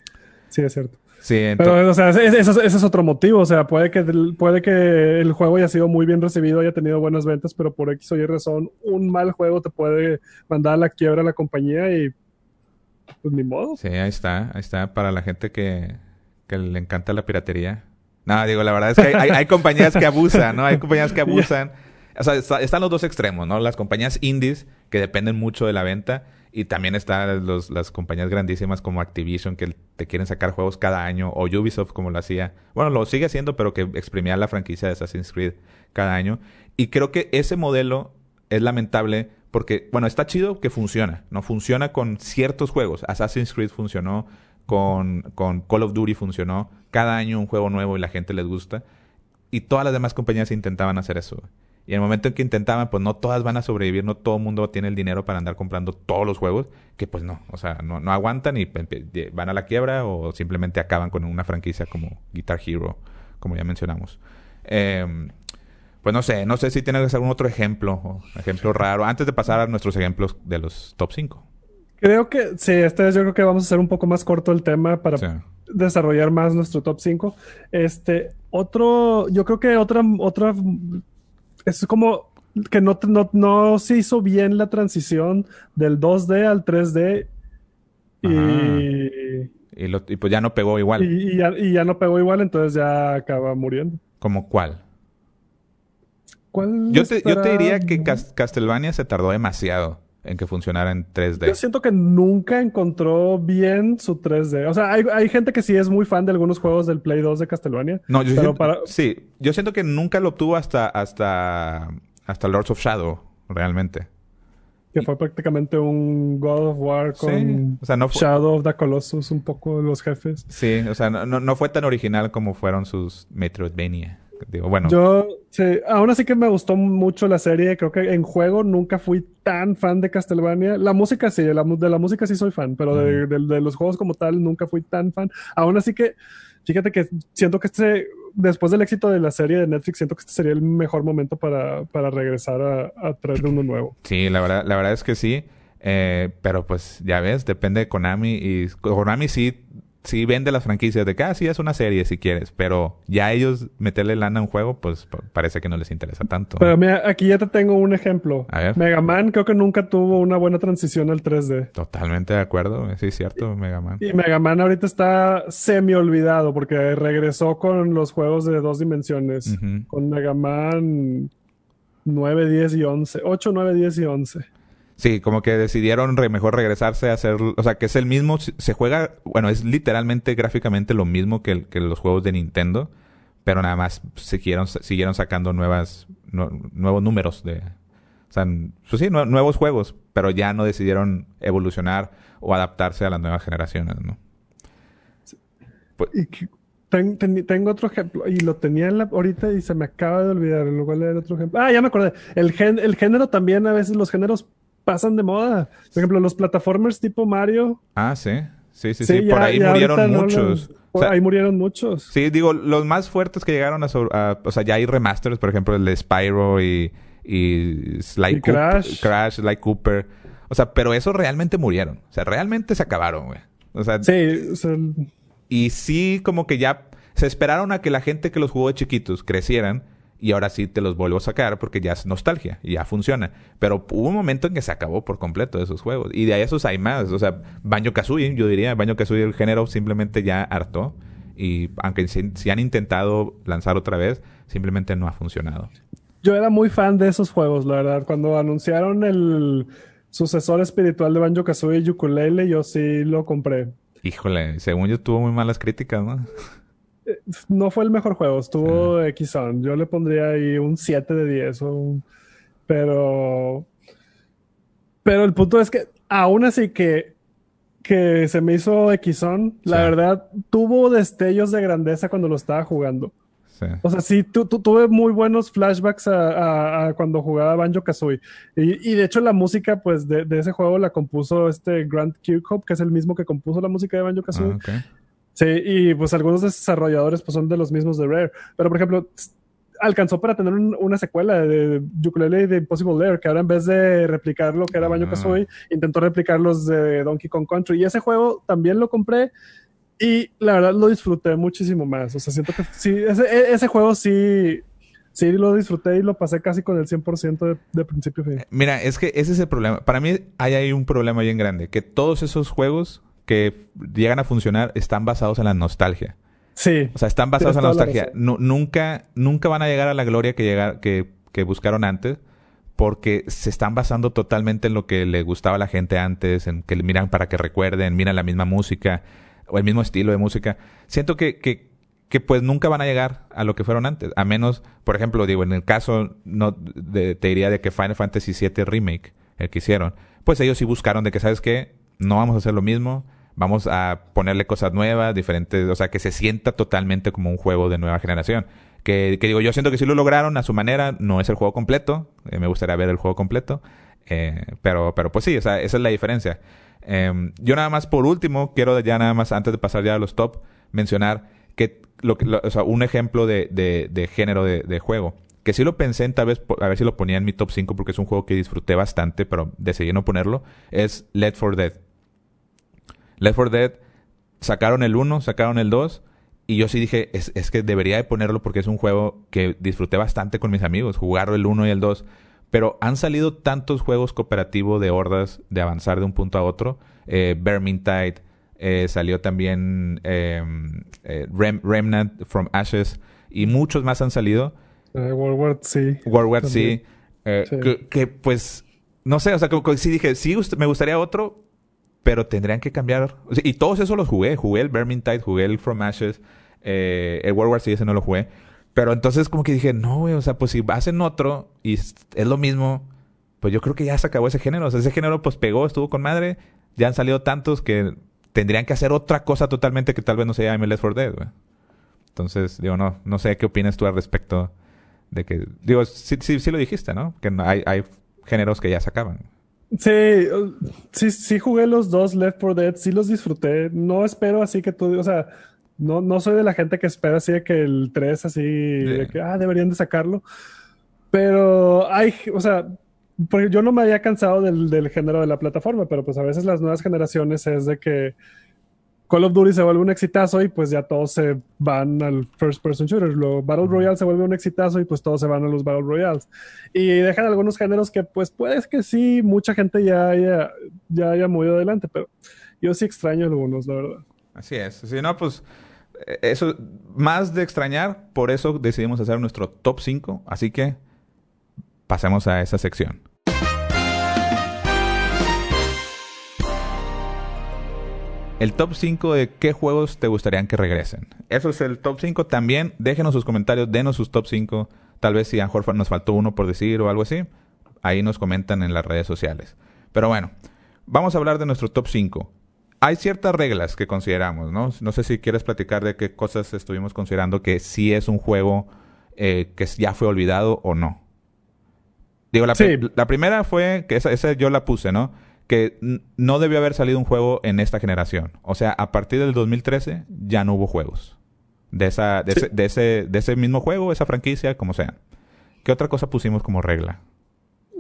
Sí, es cierto. Sí, Pero, o sea, ese, es otro motivo. O sea, puede que, puede que el juego haya sido muy bien recibido, haya tenido buenas ventas, pero por X o Y razón, un mal juego te puede mandar a la quiebra a la compañía y pues ni modo. Sí, ahí está, ahí está. Para la gente que, que le encanta la piratería. No, digo, la verdad es que hay, hay, compañías que abusan, ¿no? Hay compañías que abusan. O sea, están los dos extremos, ¿no? Las compañías indies que dependen mucho de la venta y también están las compañías grandísimas como Activision que te quieren sacar juegos cada año o Ubisoft como lo hacía. Bueno, lo sigue haciendo, pero que exprimía la franquicia de Assassin's Creed cada año. Y creo que ese modelo es lamentable porque, bueno, está chido que funciona, ¿no? Funciona con ciertos juegos. Assassin's Creed funcionó, con, con Call of Duty funcionó. Cada año un juego nuevo y la gente les gusta. Y todas las demás compañías intentaban hacer eso. Y en el momento en que intentaban, pues no todas van a sobrevivir, no todo el mundo tiene el dinero para andar comprando todos los juegos, que pues no, o sea, no, no aguantan y van a la quiebra o simplemente acaban con una franquicia como Guitar Hero, como ya mencionamos. Em, pues no sé, no sé si tienes algún otro ejemplo, ejemplo raro, antes de pasar a nuestros ejemplos de los top 5. Creo que sí, esta vez yo creo que vamos a hacer un poco más corto el tema para desarrollar más nuestro top 5. Este, otro, yo creo que otra, otra es como que no, no, no se hizo bien la transición del 2D al 3D y, y, pues ya no pegó igual. Y, ya, no pegó igual, entonces ya acaba muriendo. ¿Como cuál? ¿Cuál yo, te, yo te diría que Castlevania se tardó demasiado en que funcionara en 3D. Yo siento que nunca encontró bien su 3D. O sea, hay, gente que sí es muy fan de algunos juegos del Play 2 de Castlevania. No, yo siento, sí, yo siento que nunca lo obtuvo hasta, hasta, hasta Lords of Shadow, realmente. Que fue prácticamente un God of War con Shadow of the Colossus, un poco los jefes. Sí, o sea, no, no fue tan original como fueron sus Metroidvania bueno. Yo, sí, aún así que me gustó mucho la serie. Creo que en juego nunca fui tan fan de Castlevania. La música sí, de la, música sí soy fan, pero de, los juegos como tal nunca fui tan fan. Aún así que, fíjate que siento que este, después del éxito de la serie de Netflix, siento que este sería el mejor momento para, para regresar a, a traer uno nuevo. Sí, la verdad, la verdad es que sí. Eh, pero pues ya ves, depende de Konami. Y Konami sí sí vende las franquicias de que, ah, sí, es una serie si quieres, pero ya ellos meterle lana a un juego, pues parece que no les interesa tanto. Pero mira, aquí ya te tengo un ejemplo. A ver. Mega Man creo que nunca tuvo una buena transición al 3D. Totalmente de acuerdo, sí, cierto, Mega Man. Y Mega Man ahorita está semi olvidado porque regresó con los juegos de dos dimensiones, con Mega Man 9, 10 y 11, 8, 9, 10 y 11. Sí, como que decidieron mejor regresarse a hacer, o sea, que es el mismo, se juega, bueno, es literalmente gráficamente lo mismo que, que los juegos de Nintendo, pero nada más siguieron, siguieron sacando nuevas, nuevos números de, o sea, pues sí, nuevos juegos, pero ya no decidieron evolucionar o adaptarse a las nuevas generaciones, ¿no? Pues, tengo otro ejemplo, y lo tenía en la, ahorita y se me acaba de olvidar, lo cual era otro ejemplo. Ah, ya me acordé. El, el género también, a veces los géneros pasan de moda. Por ejemplo, los plataformers tipo Mario. Ah, sí. Sí, sí, sí. por ahí murieron muchos. por ahí murieron muchos. Sí, digo, los más fuertes que llegaron a, O sea, ya hay remasters, por ejemplo, el de Spyro y, y Sly Crash. Crash, Sly Cooper. O sea, pero esos realmente murieron. O sea, realmente se acabaron, güey. O sea, sí, Y sí, como que ya se esperaron a que la gente que los jugó de chiquitos crecieran y ahora sí te los vuelvo a sacar porque ya es nostalgia y ya funciona. Pero hubo un momento en que se acabó por completo esos juegos. Y de ahí esos hay más. O sea, Banjo Kazooie, yo diría, Banjo Kazooie el género simplemente ya hartó. Y aunque si, han intentado lanzar otra vez, simplemente no ha funcionado. Yo era muy fan de esos juegos, la verdad. Cuando anunciaron el sucesor espiritual de Banjo Kazooie y Ukulele, yo sí lo compré. Híjole, según yo tuvo muy malas críticas, ¿no? No fue el mejor juego, estuvo X Yo le pondría ahí un 7 de 10. Pero. Pero el punto es que, aún así que, que se me hizo X la verdad, tuvo destellos de grandeza cuando lo estaba jugando. O sea, sí, tuve muy buenos flashbacks a, cuando jugaba Banjo Kazooie. Y, de hecho, la música, pues, de, ese juego la compuso este Grant Kirkhope, que es el mismo que compuso la música de Banjo Kazooie. Ah, Sí, y pues algunos desarrolladores pues son de los mismos de Rare. Pero por ejemplo, alcanzó para tener una secuela de Ukulele y de Impossible Lair, que ahora en vez de replicar lo que era Banjo Kazooie, intentó replicar los de Donkey Kong Country. Y ese juego también lo compré y la verdad lo disfruté muchísimo más. O sea, siento que sí, ese, e, ese juego sí, sí lo disfruté y lo pasé casi con el 100% de, de, principio a fin. Mira, es que ese es el problema. Para mí hay ahí un problema bien grande, que todos esos juegos que llegan a funcionar están basados en la nostalgia. Sí. O sea, están basados en la nostalgia. nunca, nunca van a llegar a la gloria que, llegar, que, que buscaron antes porque se están basando totalmente en lo que le gustaba a la gente antes, en que miran para que recuerden, miran la misma música o el mismo estilo de música. Siento que, que, que pues nunca van a llegar a lo que fueron antes, a menos, por ejemplo, digo, en el caso, no te diría de que Final Fantasy VII Remake, el que hicieron, pues ellos sí buscaron de que, ¿sabes qué? No vamos a hacer lo mismo, vamos a ponerle cosas nuevas, diferentes, o sea, que se sienta totalmente como un juego de nueva generación. Que, que digo, yo siento que sí lo lograron a su manera, no es el juego completo, eh, me gustaría ver el juego completo, eh, pero, pero pues sí, o sea, esa es la diferencia. Em, yo nada más por último, quiero ya nada más antes de pasar ya a los top, mencionar que, lo, que o sea, un ejemplo de, de, de género de, de, juego. Que sí lo pensé en tal vez, a ver si lo ponía en mi top 5 porque es un juego que disfruté bastante, pero decidí no ponerlo, es Left for Dead. Left 4 Dead sacaron el 1, sacaron el 2 Y yo sí dije, es, es, que debería de ponerlo porque es un juego que disfruté bastante con mis amigos, jugar el 1 y el 2. Pero han salido tantos juegos cooperativos de hordas de avanzar de un punto a otro. Eh, Vermintide, eh, salió también em, eh, Remnant from Ashes y muchos más han salido. Eh, World War C. World War C. Que, pues, no sé, o sea, que, sí dije, sí, me gustaría otro, pero tendrían que cambiar. y todos esos los jugué. Jugué el Vermintide, jugué el From Ashes, el World War C, ese no lo jugué. Pero entonces como que dije, no, güey, o sea, pues si hacen otro y es lo mismo, pues yo creo que ya se acabó ese género. O sea, ese género pues pegó, estuvo con madre. Ya han salido tantos que tendrían que hacer otra cosa totalmente que tal vez no sea MLS for Dead. Entonces, digo, no, no sé qué opinas tú al respecto de que, digo, sí, sí, sí lo dijiste, ¿no? Que hay géneros que ya se acaban. Sí, sí, sí jugué los dos Left 4 Dead, sí los disfruté. No espero así que tú, o sea, no, no soy de la gente que espera así de que el 3 así, de que, ah, deberían de sacarlo. Pero hay, o sea, porque yo no me había cansado del, del, género de la plataforma, pero pues a veces las nuevas generaciones es de que Call of Duty se vuelve un exitazo y pues ya todos se van al first person shooter. Luego Battle Royale se vuelve un exitazo y pues todos se van a los Battle Royales. Y dejan algunos géneros que pues puede que sí, mucha gente ya haya, ya haya movido adelante, pero yo sí extraño algunos, la verdad. Así es. Si no, pues eh, eso, más de extrañar, por eso decidimos hacer nuestro top 5. Así que pasemos a esa sección. El top 5 de qué juegos te gustarían que regresen. Eso es el top 5. También déjenos sus comentarios, denos sus top 5. Tal vez si a Jorge nos faltó uno por decir o algo así. Ahí nos comentan en las redes sociales. Pero bueno, vamos a hablar de nuestro top 5. Hay ciertas reglas que consideramos, ¿no? No sé si quieres platicar de qué cosas estuvimos considerando que sí es un juego eh, que ya fue olvidado o no. Digo, la, primera fue, que esa, yo la puse, ¿no? Que no debió haber salido un juego en esta generación. O sea, a partir del 2013 ya no hubo juegos. De, esa, de, ese, de, ese, de ese mismo juego, esa franquicia, como sea. ¿Qué otra cosa pusimos como regla?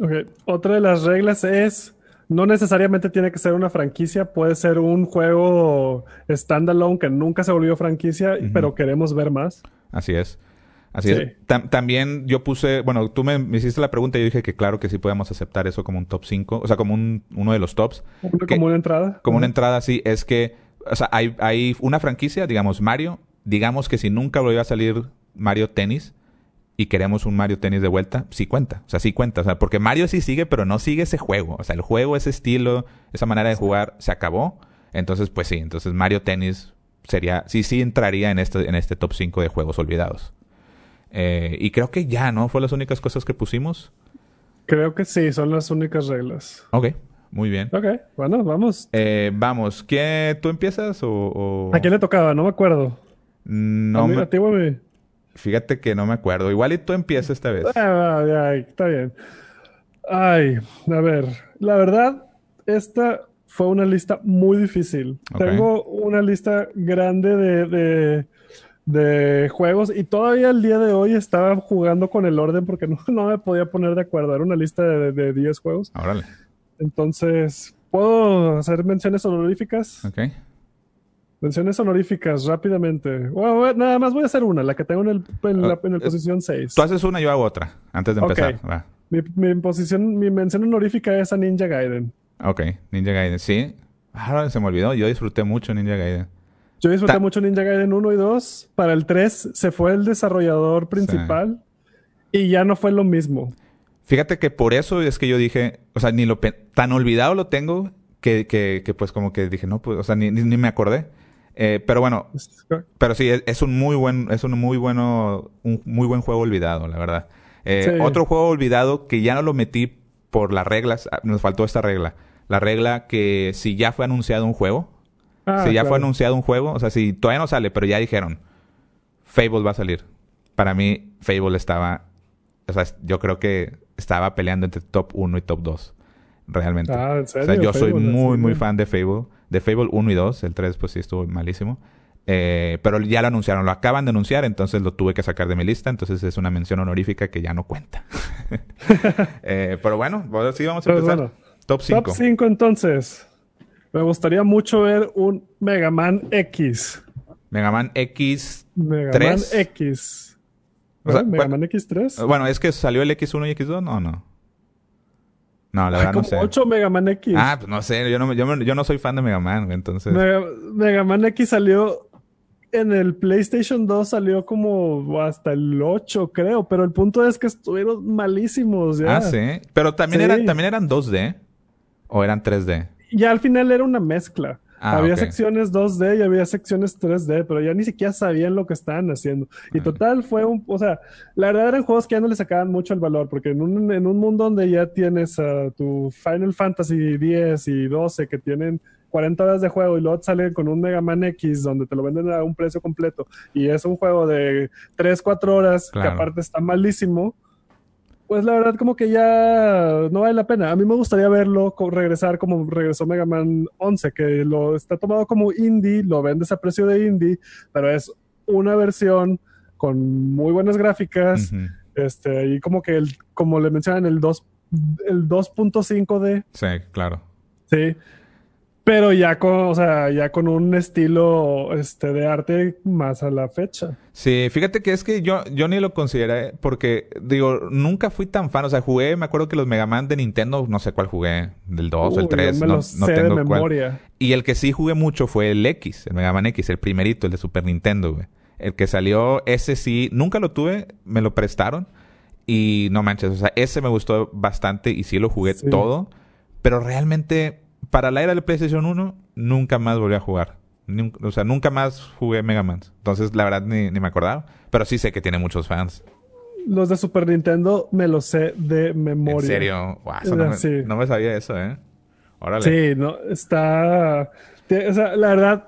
Ok. Otra de las reglas es no necesariamente tiene que ser una franquicia, puede ser un juego standalone que nunca se volvió franquicia, pero queremos ver más. Así es. Así es. también yo puse, bueno, tú me, hiciste la pregunta y yo dije que claro que sí podemos aceptar eso como un top 5, o sea, como un, uno de los tops. Como, una entrada. Como una entrada, sí. Es que, o sea, hay, hay una franquicia, digamos Mario, digamos que si nunca volvió a salir Mario Tennis y queremos un Mario Tennis de vuelta, sí cuenta. O sea, sí cuenta. O sea, porque Mario sí sigue, pero no sigue ese juego. O sea, el juego, ese estilo, esa manera de jugar se acabó. Entonces, pues sí. Entonces Mario Tennis sería, sí, sí entraría en este, en este top 5 de juegos olvidados. Eh, y creo que ya, ¿no? Fue las únicas cosas que pusimos. Creo que sí, son las únicas reglas. Ok, muy bien. Ok, bueno, vamos. Eh, vamos, ¿Qué, ¿tú empiezas o, ¿A quién le tocaba? No me acuerdo. No me... Fíjate que no me acuerdo. Igual y tú empiezas esta vez. Ah, está bien. Ay, a ver. La verdad, esta fue una lista muy difícil. Tengo una lista grande de de juegos y todavía el día de hoy estaba jugando con el orden porque no, no me podía poner de acuerdo. Era una lista de, 10 juegos. Órale. Entonces, ¿puedo hacer menciones honoríficas? Ok. Menciones honoríficas rápidamente. nada más voy a hacer una, la que tengo en el, en, la, en posición 6. Tú haces una, yo hago otra, antes de empezar. Mi, mi, posición, mi mención honorífica es a Ninja Gaiden. Ok, Ninja Gaiden, sí. Ahora se me olvidó, yo disfruté mucho Ninja Gaiden. Yo disfruté mucho Ninja Gaiden 1 y 2. Para el 3 se fue el desarrollador principal y ya no fue lo mismo. Fíjate que por eso es que yo dije, o sea, ni lo tan olvidado lo tengo que, que, que, pues como que dije, no, pues, o sea, ni, ni me acordé. Eh, pero bueno, pero sí, es, un muy buen, es un muy bueno, un muy buen juego olvidado, la verdad. Eh, otro juego olvidado que ya no lo metí por las reglas, ah, nos faltó esta regla. La regla que si ya fue anunciado un juego, Ah, si ya fue anunciado un juego, o sea, si todavía no sale, pero ya dijeron, Fable va a salir. Para mí, Fable estaba, o sea, yo creo que estaba peleando entre top 1 y top 2. Realmente. Ah, O sea, yo soy muy, muy fan de Fable. De Fable 1 y 2. El 3, pues sí, estuvo malísimo. Eh, pero ya lo anunciaron, lo acaban de anunciar, entonces lo tuve que sacar de mi lista. Entonces es una mención honorífica que ya no cuenta. eh, pero bueno, sí vamos a pues empezar. top 5. Top 5 entonces. Me gustaría mucho ver un Mega Man X. Mega Man X3. Mega Man X. O sea, Mega Man X3. Bueno, es que salió el X1 y X2, no, no. No, la verdad no sé. 8 Mega Man X. Ah, pues no sé, yo no, yo, yo no soy fan de Mega Man, entonces. Mega, Man X salió en el PlayStation 2 salió como hasta el 8, creo, pero el punto es que estuvieron malísimos ya. Ah, sí. Pero también eran también eran 2D o eran 3D. Ya al final era una mezcla. Ah, había secciones 2D y había secciones 3D, pero ya ni siquiera sabían lo que estaban haciendo. Y total fue un, o sea, la verdad eran juegos que ya no le sacaban mucho el valor, porque en un, en un mundo donde ya tienes a tu Final Fantasy 10 y 12 que tienen 40 horas de juego y luego salen con un Mega Man X donde te lo venden a un precio completo y es un juego de 3, 4 horas que aparte está malísimo, pues la verdad como que ya no vale la pena. A mí me gustaría verlo regresar como regresó Mega Man 11, que lo está tomado como indie, lo vendes a precio de indie, pero es una versión con muy buenas gráficas, este, y como que el, como le mencionan, el 2, el 2.5D. Sí, claro. Sí, pero ya con, o sea, ya con un estilo este, de arte más a la fecha. Sí, fíjate que es que yo, yo ni lo consideré porque, digo, nunca fui tan fan. O sea, jugué, me acuerdo que los Mega Man de Nintendo, no sé cuál jugué, del 2 o el 3, no, no tengo de memoria. Y el que sí jugué mucho fue el X, el Mega Man X, el primerito, el de Super Nintendo, güey. El que salió, ese sí, nunca lo tuve, me lo prestaron. Y no manches, o sea, ese me gustó bastante y sí lo jugué todo. Pero realmente para la era del PlayStation 1, nunca más volví a jugar. o sea, nunca más jugué Mega Man. Entonces, la verdad, ni, me acordaba. Pero sí sé que tiene muchos fans. Los de Super Nintendo me los sé de memoria. ¿En serio? no, me, sabía eso, ¿eh? Órale. Sí, no, está... O sea, la verdad,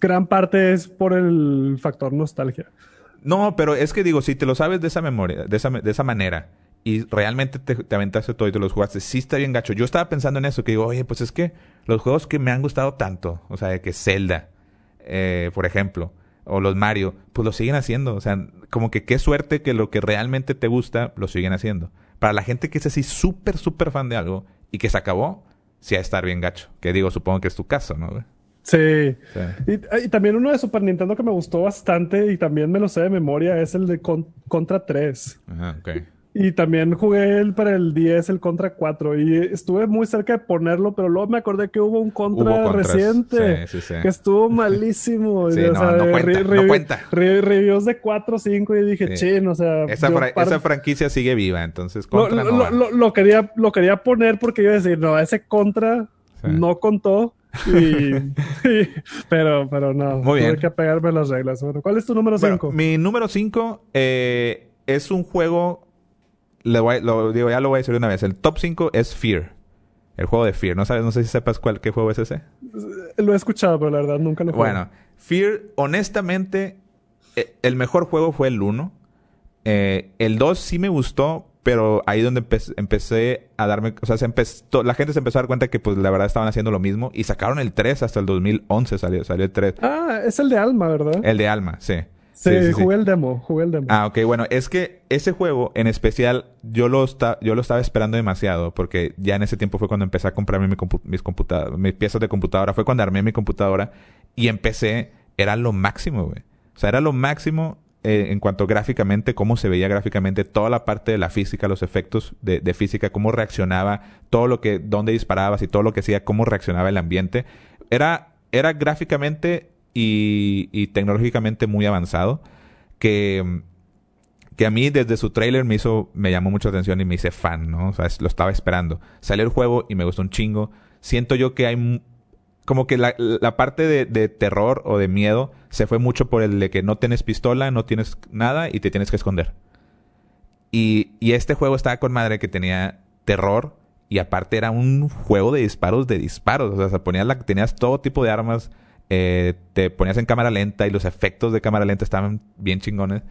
gran parte es por el factor nostalgia. No, pero es que digo, si te lo sabes de esa memoria, de esa, de esa manera, y realmente te, aventaste todo y te los jugaste, sí está bien gacho. Yo estaba pensando en eso, que digo, oye, pues es que los juegos que me han gustado tanto, o sea, que Zelda, eh, por ejemplo, o los Mario, pues lo siguen haciendo. O sea, como que qué suerte que lo que realmente te gusta lo siguen haciendo. Para la gente que es así súper, súper fan de algo y que se acabó, sí de estar bien gacho. Que digo, supongo que es tu caso, ¿no? Sí. Y, también uno de Super Nintendo que me gustó bastante y también me lo sé de memoria es el de Contra 3. Ajá, ok. Y también jugué el para el 10, el Contra 4. Y estuve muy cerca de ponerlo, pero luego me acordé que hubo un Contra reciente. Que estuvo malísimo. o sea, no, cuenta, reviews de 4 o 5 y dije, chin, o sea... Esa, franquicia sigue viva, entonces Contra lo, no lo, quería, lo quería poner porque iba a decir, no, ese Contra no contó. Y, pero, pero no. Muy bien. Tuve que pegarme las reglas. ¿Cuál es tu número 5? mi número 5 eh, es un juego lo digo, ya lo voy a decir una vez. El top 5 es Fear. El juego de Fear. No sabes, no sé si sepas cuál, qué juego es ese. Lo he escuchado, pero la verdad nunca lo he. Bueno, Fear, honestamente, eh, el mejor juego fue el 1. Eh, el 2 sí me gustó, pero ahí donde empecé a darme, o sea, se empezó, la gente se empezó a dar cuenta que pues la verdad estaban haciendo lo mismo y sacaron el 3 hasta el 2011 salió, salió el 3. Ah, es el de Alma, ¿verdad? El de Alma, sí. Sí, jugué el demo, jugué el demo. Ah, ok, bueno, es que ese juego en especial yo lo, yo lo estaba esperando demasiado porque ya en ese tiempo fue cuando empecé a comprarme mi mis, mis piezas de computadora, fue cuando armé mi computadora y empecé, era lo máximo, güey. O sea, era lo máximo eh, en cuanto gráficamente, cómo se veía gráficamente, toda la parte de la física, los efectos de, de física, cómo reaccionaba, todo lo que, dónde disparabas y todo lo que hacía, cómo reaccionaba el ambiente. Era, era gráficamente y, tecnológicamente muy avanzado que, que a mí desde su trailer me hizo, me llamó mucha atención y me hice fan, ¿no? O sea, lo estaba esperando. Salió el juego y me gustó un chingo. Siento yo que hay como que la, la parte de, terror o de miedo se fue mucho por el de que no tienes pistola, no tienes nada y te tienes que esconder. Y, y este juego estaba con madre que tenía terror y aparte era un juego de disparos de disparos. O sea, ponías la, tenías todo tipo de armas eh, te ponías en cámara lenta y los efectos de cámara lenta estaban bien chingones.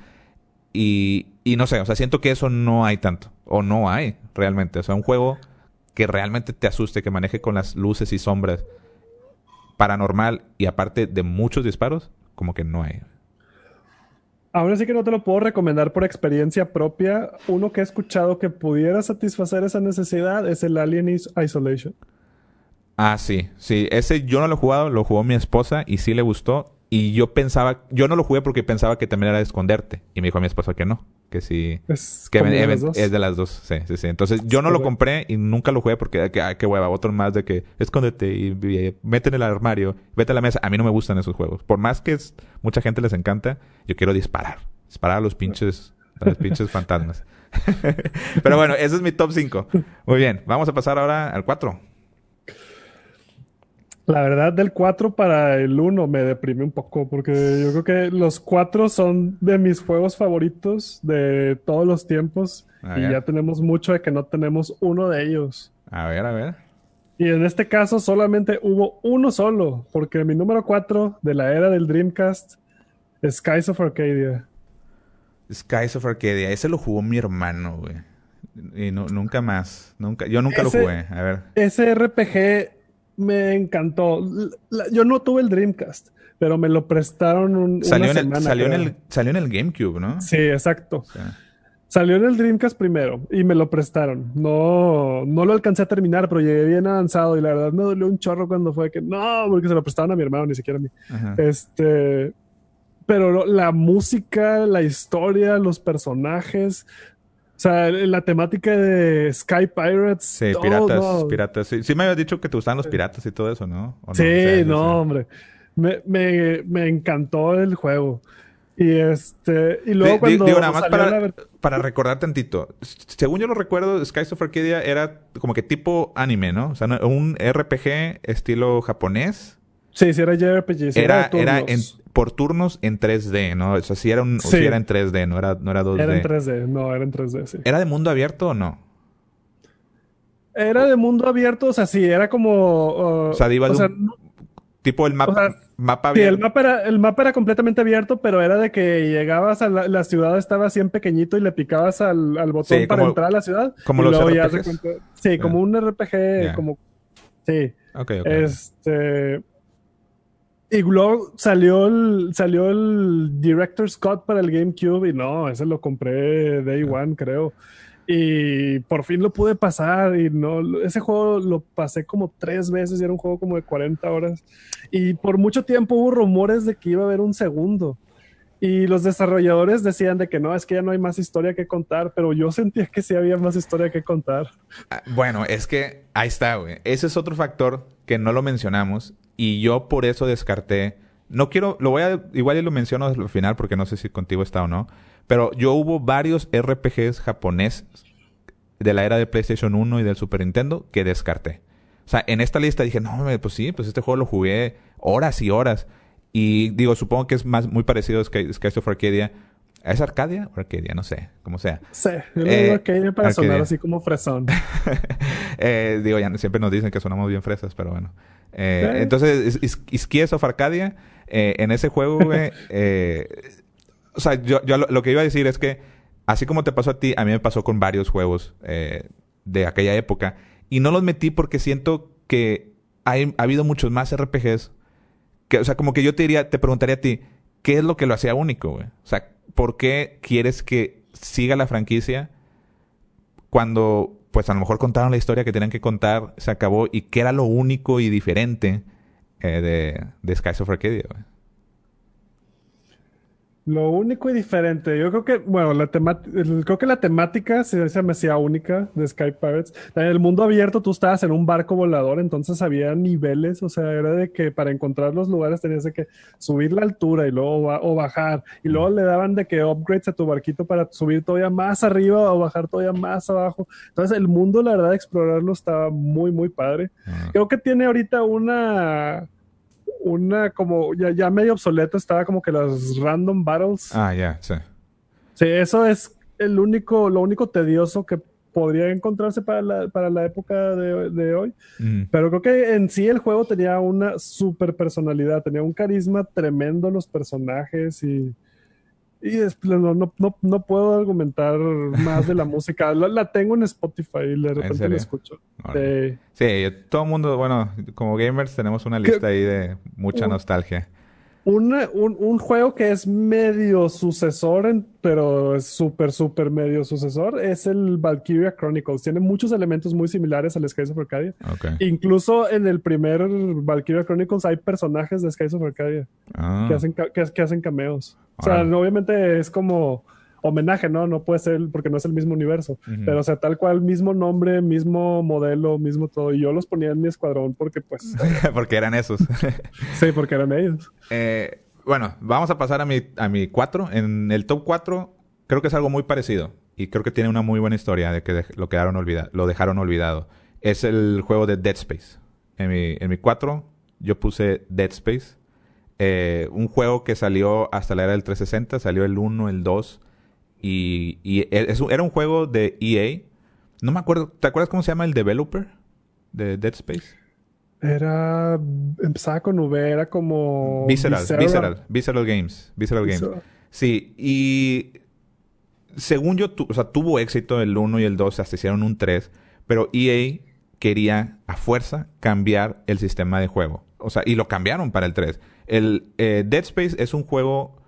Y, y no sé, o sea, siento que eso no hay tanto. O no hay realmente. O sea, un juego que realmente te asuste, que maneje con las luces y sombras paranormal y aparte de muchos disparos, como que no hay. Ahora sí que no te lo puedo recomendar por experiencia propia. Uno que he escuchado que pudiera satisfacer esa necesidad es el Alien Isolation. Ah, sí, sí. Ese yo no lo he jugado, lo jugó mi esposa y sí le gustó. Y yo pensaba, yo no lo jugué porque pensaba que también era de esconderte. Y me dijo a mi esposa que no, que sí. Es, que de las dos. es de las dos, sí, sí, sí. Entonces yo no lo compré y nunca lo jugué porque, que, ah, qué hueva, otro más de que escóndete y, y, mete en el armario, vete a la mesa. A mí no me gustan esos juegos. Por más que es, mucha gente les encanta, yo quiero disparar. Disparar a los pinches, a los pinches fantasmas. Pero bueno, ese es mi top 5. Muy bien, vamos a pasar ahora al 4. La verdad, del 4 para el 1 me deprime un poco, porque yo creo que los 4 son de mis juegos favoritos de todos los tiempos. y ya tenemos mucho de que no tenemos uno de ellos. A ver, a ver. Y en este caso solamente hubo uno solo, porque mi número 4 de la era del Dreamcast es Skies of Arcadia. Skies of Arcadia, ese lo jugó mi hermano, güey. Y no, nunca más. Nunca, yo nunca lo jugué. A ver. Ese RPG me encantó. yo no tuve el Dreamcast, pero me lo prestaron un, salió una en el, salió, en el, salió en el GameCube, ¿no? Sí, exacto. Salió en el Dreamcast primero y me lo prestaron. No, no lo alcancé a terminar, pero llegué bien avanzado y la verdad me dolió un chorro cuando fue que no, porque se lo prestaron a mi hermano, ni siquiera a mí. Este, pero la música, la historia, los personajes, o sea, la temática de Sky Pirates. Sí, piratas, piratas. Sí, me habías dicho que te gustan los piratas y todo eso, ¿no? sí, no, hombre. Me, me, me, encantó el juego. Y este. Y luego cuando. Digo, nada más para, para recordar tantito. Según yo lo recuerdo, Skies of Arcadia era como que tipo anime, ¿no? O sea, un RPG estilo japonés. Sí, sí, era JRPG. era, era en, por turnos en 3D, ¿no? O sea, si era, un, era en 3D, no era, no era 2D. Era en 3D, no, era en 3D, sí. ¿Era de mundo abierto o no? Era de mundo abierto, o sea, sí, era como... Uh, o sea, iba de tipo el mapa, mapa abierto. Sí, el mapa, era, el mapa era completamente abierto, pero era de que llegabas a la, ciudad, estaba así en pequeñito y le picabas al, al botón para entrar a la ciudad. Como los RPGs. sí, como un RPG, como... Sí. Ok, ok. Este... Y luego salió el, salió el Director Scott para el GameCube y no, ese lo compré Day One, creo. Y por fin lo pude pasar y no, ese juego lo pasé como tres veces y era un juego como de 40 horas. Y por mucho tiempo hubo rumores de que iba a haber un segundo. Y los desarrolladores decían de que no, es que ya no hay más historia que contar, pero yo sentía que sí había más historia que contar. Ah, bueno, es que ahí está, güey. Ese es otro factor que no lo mencionamos y yo por eso descarté. No quiero, lo voy a, igual y lo menciono al final porque no sé si contigo está o no. Pero yo hubo varios RPGs japoneses de la era de PlayStation 1 y del Super Nintendo que descarté. O sea, en esta lista dije, no, pues sí, pues este juego lo jugué horas y horas. Y digo, supongo que es más muy parecido a Sky, of Arcadia. ¿Es Arcadia o Arcadia? No sé, como sea. Sí, yo le digo eh, Arcadia para sonar así como fresón. eh, digo, ya siempre nos dicen que sonamos bien fresas, pero bueno. Eh, entonces, of Arcadia, eh, en ese juego, güey, eh, o sea, yo, yo lo, que iba a decir es que, así como te pasó a ti, a mí me pasó con varios juegos de aquella época. Y no los metí porque siento que hay, ha habido muchos más RPGs. Que, o sea, como que yo te diría, te preguntaría a ti, ¿qué es lo que lo hacía único, güey? O sea, ¿por qué quieres que siga la franquicia cuando pues a lo mejor contaron la historia que tenían que contar, se acabó y que era lo único y diferente eh, de, de Skies of Arcadia. Lo único y diferente, yo creo que, bueno, la creo que la temática se, me hacía única de Sky Pirates. En el mundo abierto tú estabas en un barco volador, entonces había niveles, o sea, era de que para encontrar los lugares tenías que subir la altura y luego o bajar, y luego le daban de que upgrades a tu barquito para subir todavía más arriba o bajar todavía más abajo. Entonces el mundo, la verdad, explorarlo estaba muy, muy padre. Creo que tiene ahorita una una como ya, ya medio obsoleto estaba como que las random battles. Ah, ya, sí. Sí, eso es el único, lo único tedioso que podría encontrarse para la, para la época de, hoy. Pero creo que en sí el juego tenía una super personalidad, tenía un carisma tremendo los personajes y y no, no, no, no, puedo argumentar más de la música. La, tengo en Spotify y de repente la escucho. Sí. todo el mundo, bueno, como gamers tenemos una lista ahí de mucha nostalgia. Un, juego que es medio sucesor, pero es súper, súper medio sucesor, es el Valkyria Chronicles. Tiene muchos elementos muy similares al Skies of Arcadia. Incluso en el primer Valkyria Chronicles hay personajes de Skies of Arcadia ah. que, hacen, que, hacen cameos. O sea, obviamente es como homenaje, ¿no? No puede ser porque no es el mismo universo. Pero, o sea, tal cual, mismo nombre, mismo modelo, mismo todo. Y yo los ponía en mi escuadrón porque, pues. porque eran esos. sí, porque eran ellos. Eh, bueno, vamos a pasar a mi, a mi 4. En el top 4, creo que es algo muy parecido. Y creo que tiene una muy buena historia de que lo, quedaron olvidado, lo dejaron olvidado. Es el juego de Dead Space. En mi, en mi 4, yo puse Dead Space. Eh, un juego que salió hasta la era del 360, salió el 1, el 2 y, y era un juego de EA. No me acuerdo. ¿Te acuerdas cómo se llama el developer de Dead Space? Era. Empezaba con V, era como. Visceral, Visceral, Visceral, Games. Visceral Games. Sí, y. Según yo, o sea, tuvo éxito el 1 y el 2, hasta hicieron un 3, pero EA quería a fuerza cambiar el sistema de juego. O sea, y lo cambiaron para el 3. El eh, Dead Space es un juego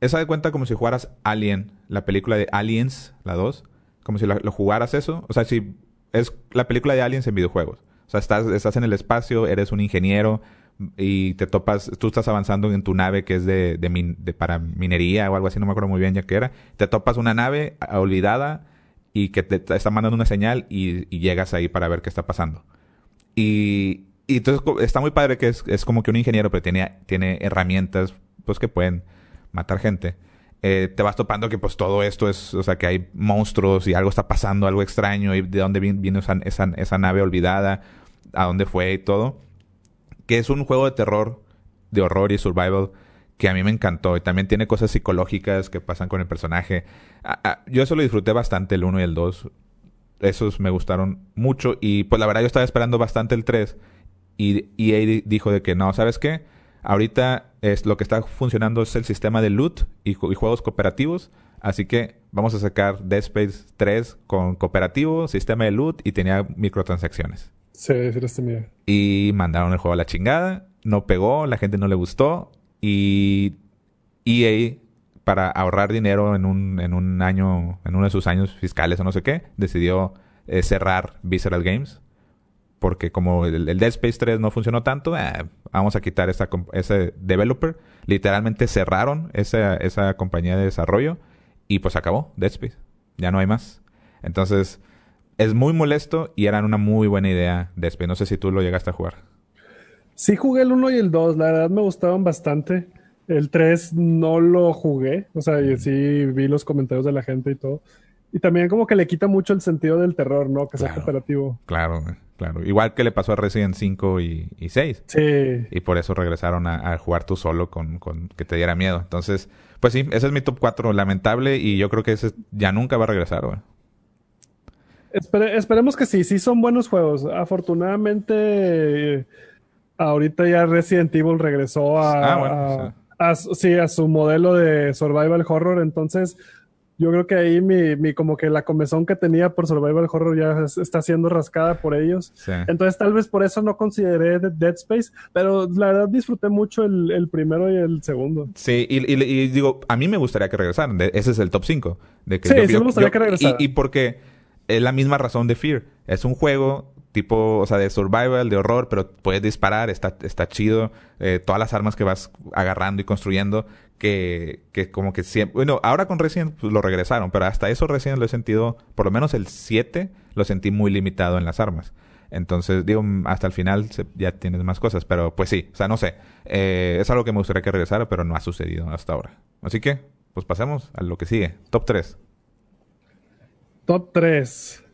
esa de cuenta como si jugaras Alien, la película de Aliens, la 2. Como si lo, jugaras eso. O sea, si es la película de Aliens en videojuegos. O sea, estás, estás en el espacio, eres un ingeniero y te topas, tú estás avanzando en tu nave que es de, de, para minería o algo así, no me acuerdo muy bien ya qué era. Te topas una nave olvidada y que te, está mandando una señal y, llegas ahí para ver qué está pasando. Y, y entonces está muy padre que es, es como que un ingeniero, pero tiene, tiene herramientas pues que pueden matar gente, eh, te vas topando que pues todo esto es, o sea, que hay monstruos y algo está pasando, algo extraño, y de dónde vino esa, esa, nave olvidada, a dónde fue y todo. Que es un juego de terror, de horror y survival que a mí me encantó. Y también tiene cosas psicológicas que pasan con el personaje. yo eso lo disfruté bastante, el 1 y el 2. Esos me gustaron mucho. Y pues la verdad yo estaba esperando bastante el 3. Y EA dijo de que no, ¿sabes qué? Ahorita es, lo que está funcionando es el sistema de loot y, juegos cooperativos. Así que vamos a sacar Dead Space 3 con cooperativo, sistema de loot y tenía microtransacciones. Sí, sí, lo tenía. Y mandaron el juego a la chingada. No pegó, la gente no le gustó. Y EA, para ahorrar dinero en un, en un año, en uno de sus años fiscales o no sé qué, decidió eh, cerrar Visceral Games porque como el, Dead Space 3 no funcionó tanto, eh, vamos a quitar esa, ese developer. Literalmente cerraron esa, esa compañía de desarrollo y pues acabó Dead Space. Ya no hay más. Entonces, es muy molesto y eran una muy buena idea Dead Space. No sé si tú lo llegaste a jugar. Sí jugué el 1 y el 2, la verdad me gustaban bastante. El 3 no lo jugué, o sea, sí vi los comentarios de la gente y todo. Y también como que le quita mucho el sentido del terror, ¿no? Que sea cooperativo. Claro, claro. Igual que le pasó a Resident 5 y, y 6. Sí. Y por eso regresaron a, jugar tú solo con, con, que te diera miedo. Entonces, pues sí, ese es mi top 4 lamentable y yo creo que ese ya nunca va a regresar, güey. esperemos que sí, sí son buenos juegos. Afortunadamente, ahorita ya Resident Evil regresó a, ah, bueno, a, sí, a su modelo de survival horror, entonces yo creo que ahí mi, mi, como que la comezón que tenía por Survival Horror ya está siendo rascada por ellos. Entonces tal vez por eso no consideré Dead Space, pero la verdad disfruté mucho el, el primero y el segundo. Sí, y, y, digo, a mí me gustaría que regresaran. ese es el top 5. De que sí, sí me gustaría que regresaran. Y, y porque es la misma razón de Fear. Es un juego tipo, o sea, de survival, de horror, pero puedes disparar, está, está chido. Eh, todas las armas que vas agarrando y construyendo, que, que como que siempre... Bueno, ahora con Resident pues, lo regresaron, pero hasta eso Resident lo he sentido, por lo menos el 7, lo sentí muy limitado en las armas. Entonces, digo, hasta el final ya tienes más cosas, pero pues sí, o sea, no sé. Eh, es algo que me gustaría que regresara, pero no ha sucedido hasta ahora. Así que, pues pasemos a lo que sigue. Top 3. Top 3.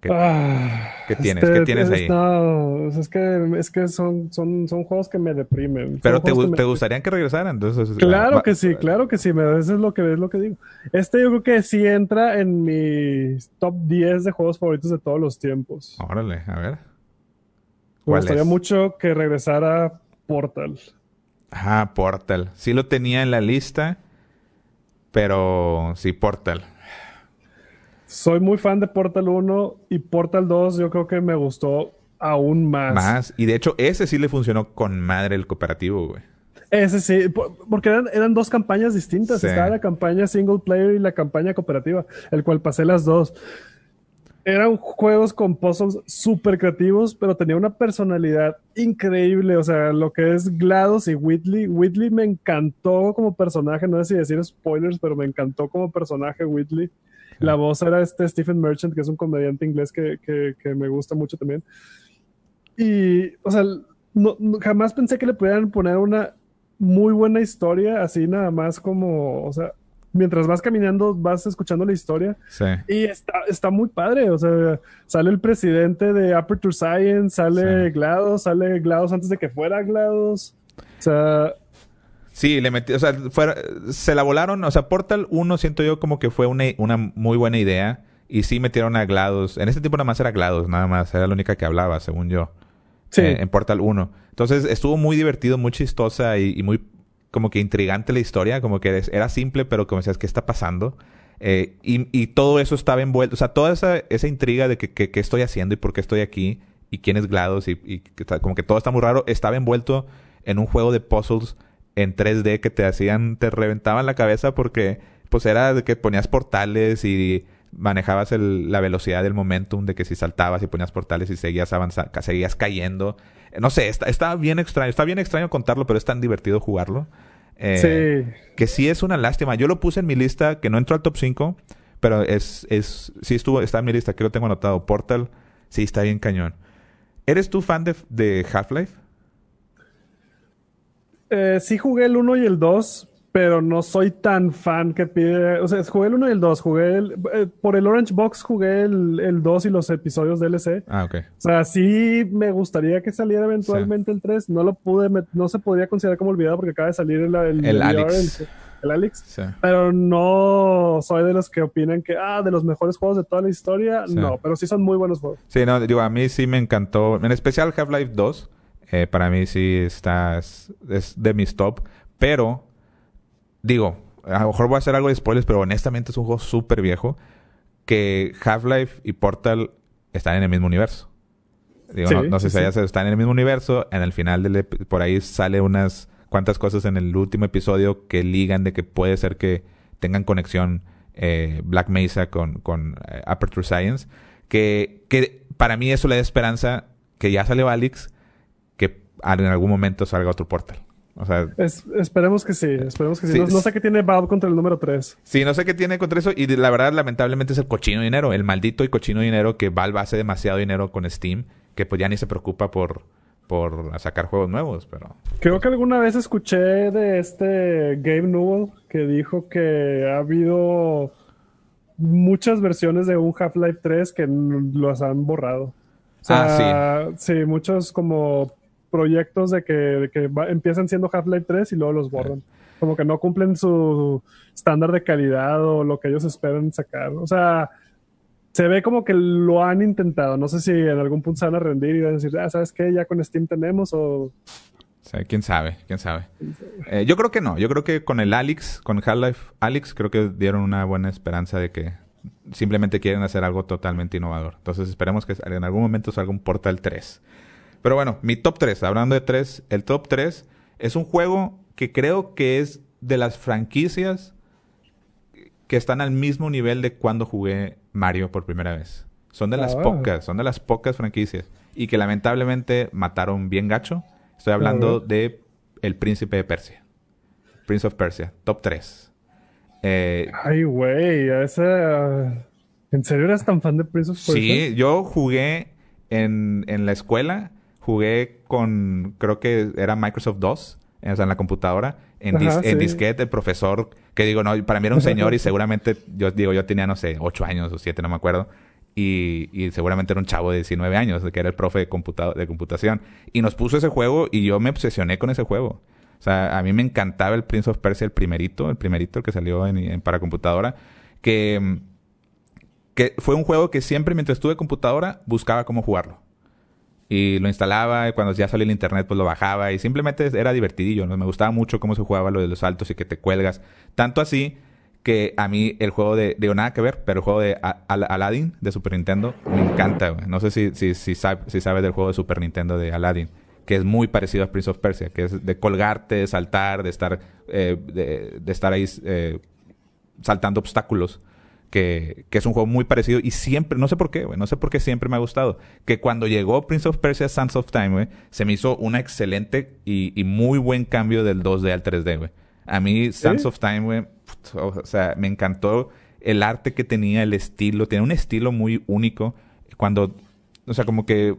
¿Qué, ah, tienes? ¿Qué tienes ahí? No, es que, es que son, son, son juegos que me deprimen. Pero te, te gustarían que regresaran, entonces. Claro que sí, claro que sí. eso es lo que es lo que digo. Este yo creo que sí entra en mi top 10 de juegos favoritos de todos los tiempos. Órale, a ver. Me gustaría mucho que regresara Portal. Ah, Portal. Sí lo tenía en la lista, pero sí, Portal. Soy muy fan de Portal 1 y Portal 2 yo creo que me gustó aún más. Más. Y de hecho, ese sí le funcionó con madre el cooperativo, güey. Ese sí, porque eran, dos campañas distintas. Estaba la campaña single player y la campaña cooperativa, el cual pasé las dos. Eran juegos con puzzles súper creativos, pero tenía una personalidad increíble. O sea, lo que es GLaDOS y Whitley. Whitley me encantó como personaje. No sé si decir spoilers, pero me encantó como personaje Whitley. La voz era este Stephen Merchant, que es un comediante inglés que, que, me gusta mucho también. Y, o sea, no, jamás pensé que le pudieran poner una muy buena historia, así nada más como, o sea, mientras vas caminando vas escuchando la historia. Sí. Y está, está muy padre, o sea, sale el presidente de Aperture Science, sale GLaDOS, sale GLaDOS antes de que fuera GLaDOS. O sea... Sí, le metí, o sea, se la volaron, o sea, Portal 1 siento yo como que fue una, una muy buena idea y sí metieron a GLaDOS. En ese tiempo nada más era GLaDOS, nada más, era la única que hablaba, según yo. Sí. Eh, en Portal 1. Entonces estuvo muy divertido, muy chistosa y, muy como que intrigante la historia, como que era simple, pero como decías, ¿qué está pasando? Eh, y, todo eso estaba envuelto, o sea, toda esa, esa intriga de que, qué estoy haciendo y por qué estoy aquí y quién es GLaDOS y, y como que todo está muy raro, estaba envuelto en un juego de puzzles en 3D que te hacían, te reventaban la cabeza porque pues era de que ponías portales y manejabas la velocidad del momentum de que si saltabas y ponías portales y seguías avanzando, seguías cayendo. No sé, está, está, bien extraño. Está bien extraño contarlo, pero es tan divertido jugarlo. Eh, sí. Que sí es una lástima. Yo lo puse en mi lista, que no entró al top 5, pero es, es, sí estuvo, está en mi lista, que lo tengo anotado. Portal, sí, está bien cañón. ¿Eres tú fan de, de Half-Life? Eh, sí jugué el 1 y el 2, pero no soy tan fan que pide. O sea, jugué el 1 y el 2. Jugué el, eh, por el Orange Box, jugué el, el 2 y los episodios DLC. Ah, ok. O sea, sí me gustaría que saliera eventualmente el 3. No lo pude, no se podría considerar como olvidado porque acaba de salir el, el, el Alex. El, Alex. Sí. Pero no soy de los que opinan que, ah, de los mejores juegos de toda la historia. No, pero sí son muy buenos juegos. Sí, no, digo, a mí sí me encantó. En especial Half-Life 2. Eh, para mí sí está, es de mis top. Pero digo, a lo mejor voy a hacer algo de spoilers, pero honestamente es un juego súper viejo que Half-Life y Portal están en el mismo universo. Digo, no, sé si ya están en el mismo universo. En el final del por ahí sale unas cuantas cosas en el último episodio que ligan de que puede ser que tengan conexión eh, Black Mesa con, con eh, Aperture Science. Que, que para mí eso le da esperanza que ya salió Alex, en algún momento salga otro Portal. O sea, esperemos que sí, esperemos que sí. No, sé qué tiene Valve contra el número 3. Sí, no sé qué tiene contra eso. Y la verdad, lamentablemente, es el cochino dinero. El maldito y cochino dinero que Valve hace demasiado dinero con Steam. Que pues ya ni se preocupa por, por sacar juegos nuevos, pero... Creo que alguna vez escuché de este Gabe Newell que dijo que ha habido muchas versiones de un Half-Life 3 que los han borrado. ah, sí. Sí, muchos como proyectos de que, empiezan siendo Half-Life 3 y luego los borran. Como que no cumplen su estándar de calidad o lo que ellos esperan sacar. O sea, se ve como que lo han intentado. No sé si en algún punto se van a rendir y van a decir, ah, ¿sabes qué? Ya con Steam tenemos o... quién sabe, quién sabe. Eh, yo creo que no. Yo creo que con el Alex, con Half-Life Alex, creo que dieron una buena esperanza de que simplemente quieren hacer algo totalmente innovador. Entonces esperemos que en algún momento salga un Portal 3. Pero bueno, mi top 3, hablando de 3, el top 3 es un juego que creo que es de las franquicias que están al mismo nivel de cuando jugué Mario por primera vez. Son de las ah, pocas, son de las pocas franquicias. Y que lamentablemente mataron bien gacho. Estoy hablando de El Príncipe de Persia. Prince of Persia, top 3. Eh, Ay, güey, ese... ¿En serio eras tan fan de Prince of Persia? Sí, yo jugué en, en la escuela jugué con, creo que era Microsoft 2, o sea, en la computadora, en, disquete, el profesor, que digo, no, para mí era un señor y seguramente, yo digo, yo tenía, no sé, 8 años o 7, no me acuerdo. Y, y, seguramente era un chavo de 19 años, que era el profe de, de computación. Y nos puso ese juego y yo me obsesioné con ese juego. O sea, a mí me encantaba el Prince of Persia, el primerito, el primerito que salió en, para computadora, que, que fue un juego que siempre mientras estuve en computadora buscaba cómo jugarlo y lo instalaba y cuando ya salía el internet pues lo bajaba y simplemente era divertidillo, ¿no? Me gustaba mucho cómo se jugaba lo de los saltos y que te cuelgas. Tanto así que a mí el juego de, digo nada que ver, pero el juego de Aladdin de Super Nintendo me encanta. No sé si, si, si, si sabes del juego de Super Nintendo de Aladdin que es muy parecido a Prince of Persia, que es de colgarte, de saltar, de estar, eh, de, estar ahí eh, saltando obstáculos. Que, que, es un juego muy parecido y siempre, no sé por qué, güey, no sé por qué siempre me ha gustado. Que cuando llegó Prince of Persia Sands of Time, güey, se me hizo una excelente y, muy buen cambio del 2D al 3D, güey. A mí, Sands of Time, güey, o sea, me encantó el arte que tenía, el estilo, tiene un estilo muy único. Cuando, o sea, como que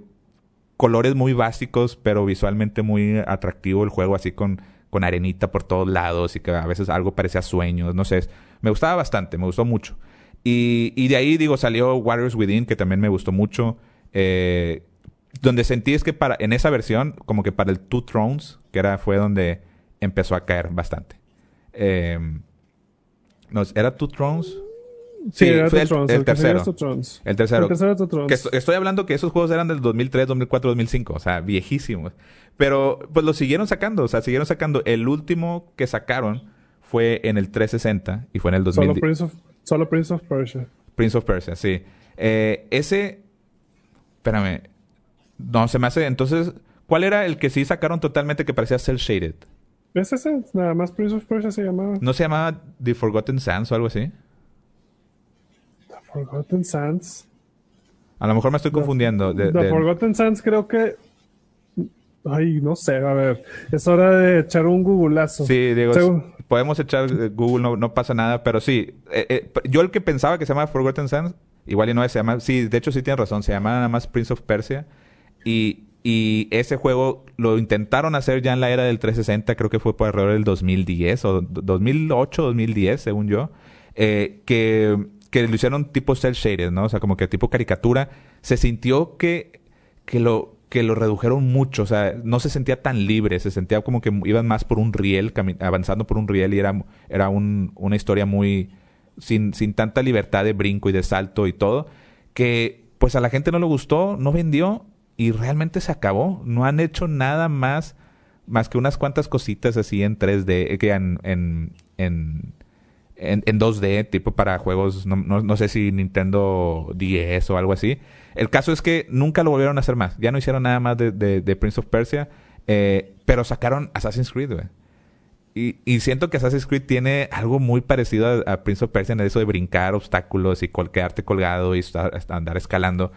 colores muy básicos, pero visualmente muy atractivo el juego, así con, con arenita por todos lados y que a veces algo parecía sueños, no sé. Me gustaba bastante, me gustó mucho. Y, y de ahí, digo, salió Warriors Within, que también me gustó mucho. Eh, donde sentí es que para, en esa versión, como que para el Two Thrones, que era, fue donde empezó a caer bastante. Eh, no, ¿Era Two Thrones? Sí, fue el, tercero. El tercero. El tercero estoy hablando que esos juegos eran del 2003, 2004, 2005. O sea, viejísimos. Pero pues lo siguieron sacando. O sea, siguieron sacando. El último que sacaron fue en el 360 y fue en el 2000. Solo Prince of, solo Prince of Persia. Prince of Persia, sí. Eh, ese... Espérame. No, se me hace... Entonces, ¿cuál era el que sí sacaron totalmente que parecía cel shaded? Es ese. Nada más Prince of Persia se llamaba. ¿No se llamaba The Forgotten Sands o algo así? Forgotten Sands. A lo mejor me estoy confundiendo. The, Forgotten Sands creo que... Ay, no sé, a ver. Es hora de echar un googleazo. Sí, digo, podemos echar eh, Google, no, pasa nada, pero sí. Eh, eh, yo el que pensaba que se llama Forgotten Sands, igual y no se llama... Sí, de hecho sí tiene razón, se llama nada más Prince of Persia. Y, y ese juego lo intentaron hacer ya en la era del 360, creo que fue por error del 2010 o 2008, 2010, según yo. que que lo hicieron tipo cel shaded, ¿no? O sea, como que tipo caricatura. Se sintió que, que lo que lo redujeron mucho, o sea, no se sentía tan libre, se sentía como que iban más por un riel, avanzando por un riel y era, era un, una historia muy sin, sin tanta libertad de brinco y de salto y todo, que pues a la gente no le gustó, no vendió y realmente se acabó. No han hecho nada más, más que unas cuantas cositas así en 3D, que en, en, en en, 2D, tipo para juegos, no, no, sé si Nintendo 10 o algo así. El caso es que nunca lo volvieron a hacer más. Ya no hicieron nada más de, de, Prince of Persia, eh, pero sacaron Assassin's Creed. Y, y, siento que Assassin's Creed tiene algo muy parecido a, Prince of Persia en eso de brincar obstáculos y quedarte colgado y andar escalando.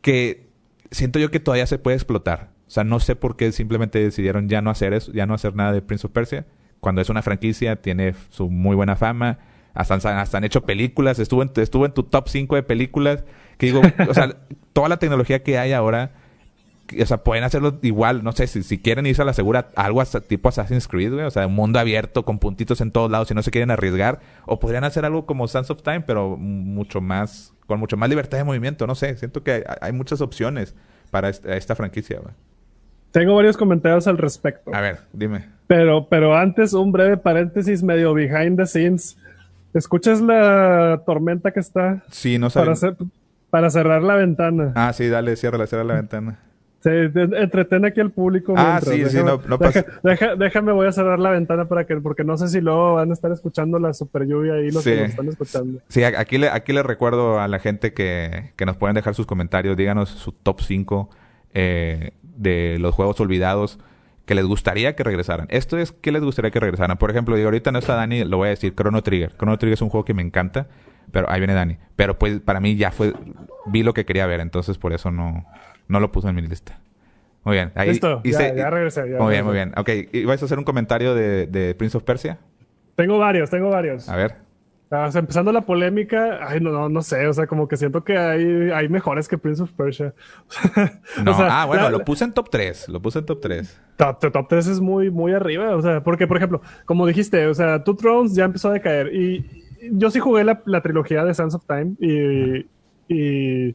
Que siento yo que todavía se puede explotar. O sea, no sé por qué simplemente decidieron ya no hacer eso, ya no hacer nada de Prince of Persia cuando es una franquicia, tiene su muy buena fama. Hasta, hasta han hecho películas. Estuvo en, estuvo en tu top 5 de películas. Que digo, o sea, toda la tecnología que hay ahora, o sea, pueden hacerlo igual. No sé, si, si quieren irse a la segura, algo tipo Assassin's Creed, güey. O sea, un mundo abierto con puntitos en todos lados si no se quieren arriesgar. O podrían hacer algo como Sands of Time, pero mucho más, con mucho más libertad de movimiento. No sé, siento que hay, muchas opciones para esta, esta franquicia, güey. Tengo varios comentarios al respecto. A ver, dime. Pero, pero antes, un breve paréntesis medio behind the scenes. ¿Escuchas la tormenta que está? Sí, no sé. Para, para cerrar la ventana. Ah, sí, dale, cierra, cierra la ventana. Sí, entreten aquí al público. Ah, sí, sí, no, no pasa. déjame, voy a cerrar la ventana para que, porque no sé si luego van a estar escuchando la super lluvia ahí los que nos están escuchando. Sí, aquí le, aquí le recuerdo a la gente que, que nos pueden dejar sus comentarios, díganos su top 5 eh, de los juegos olvidados que les gustaría que regresaran. Esto es que les gustaría que regresaran. Por ejemplo, digo, ahorita no está Dani, lo voy a decir, Chrono Trigger. Chrono Trigger es un juego que me encanta, pero ahí viene Dani. Pero pues para mí ya fue, vi lo que quería ver, entonces por eso no, no lo puse en mi lista. Muy bien. Ahí, Listo, ya, regresé. muy bien, muy bien. Ok, ¿y vais a hacer un comentario de, de Prince of Persia? Tengo varios, tengo varios. A ver. Ah, empezando la polémica, ay, no, no, no sé, o sea, como que siento que hay, hay mejores que Prince of Persia. no, ah, bueno, lo puse en top 3, lo puse en top 3. Top, top 3 es muy, muy arriba, o sea, porque, por ejemplo, como dijiste, o sea, Two Thrones ya empezó a decaer y yo sí jugué la, la trilogía de Sands of Time y, y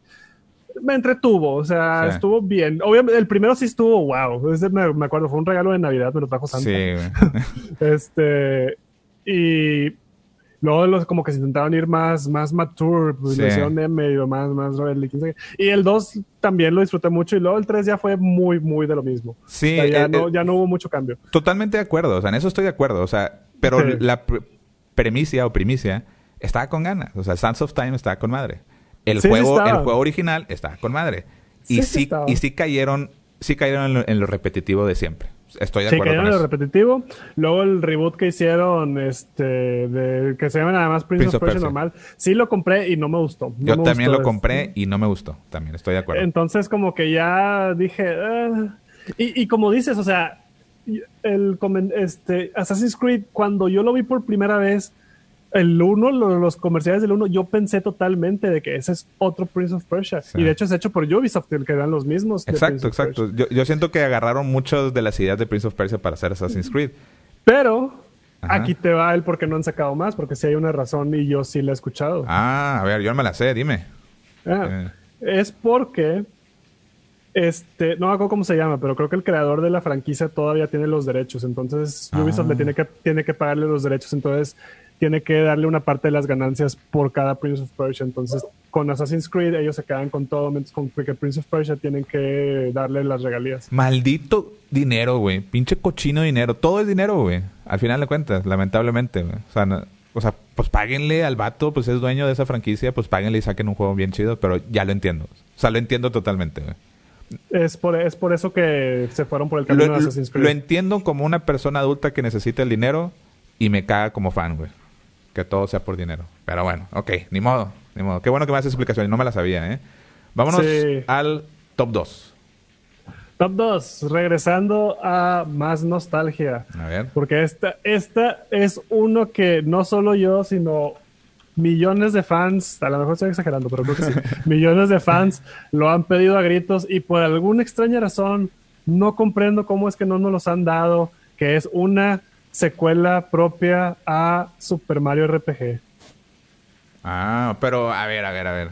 me entretuvo, o sea, estuvo bien. Obviamente, el primero sí estuvo wow, me, me, acuerdo, fue un regalo de Navidad, me lo trajo Santa. Sí, este, y Luego los como que se intentaron ir más, más mature, pues de medio más, más Y el 2 también lo disfruté mucho y luego el 3 ya fue muy, muy de lo mismo. Sí. ya, eh, no, eh, ya no hubo mucho cambio. Totalmente de acuerdo, o sea, en eso estoy de acuerdo, o sea, pero la... premicia o primicia, estaba con ganas. O sea, Sands of Time estaba con madre. El, juego, el juego original estaba con madre. Y sí, y sí cayeron, sí cayeron en lo, repetitivo de siempre. Estoy de acuerdo. Sí, cayeron en lo repetitivo. Luego el reboot que hicieron, este, de, que se llama nada más Prince, of Persia normal, sí lo compré y no me gustó. Yo también lo compré y no me gustó. También estoy de acuerdo. Entonces, como que ya dije. Ah". y, y como dices, o sea, el este, Assassin's Creed, cuando yo lo vi por primera vez, el 1, los, comerciales del 1, yo pensé totalmente de que ese es otro Prince of Persia. Y de hecho es hecho por Ubisoft, que eran los mismos. Exacto, exacto. Yo, siento que agarraron muchas de las ideas de Prince of Persia para hacer Assassin's Creed. Pero aquí te va el por qué no han sacado más, porque si hay una razón y yo sí la he escuchado. Ah, a ver, yo no me la sé, dime. Ah, eh. Es porque este, no me acuerdo cómo se llama, pero creo que el creador de la franquicia todavía tiene los derechos. Entonces, Ubisoft le ah. tiene que, tiene que pagarle los derechos. Entonces, tiene que darle una parte de las ganancias por cada Prince of Persia. Entonces, con Assassin's Creed, ellos se quedan con todo, mientras con que Prince of Persia tienen que darle las regalías. Maldito dinero, güey. Pinche cochino dinero. Todo es dinero, güey. Al final de cuentas, lamentablemente, O sea, o sea, pues páguenle al vato, pues es dueño de esa franquicia, pues páguenle y saquen un juego bien chido, pero ya lo entiendo. O sea, lo entiendo totalmente, güey. Es por, es por eso que se fueron por el camino de Assassin's Creed. Lo entiendo como una persona adulta que necesita el dinero y me caga como fan, güey que todo sea por dinero. Pero bueno, ok, ni modo, ni modo. Qué bueno que me haces explicación, no me la sabía, ¿eh? Vámonos al top 2. Top 2, regresando a más nostalgia. A ver. Porque esta, esta es uno que no solo yo, sino millones de fans, a lo mejor estoy exagerando, pero creo que sí, millones de fans lo han pedido a gritos y por alguna extraña razón no comprendo cómo es que no nos los han dado, que es una secuela propia a Super Mario RPG. Ah, pero a ver, a ver, a ver.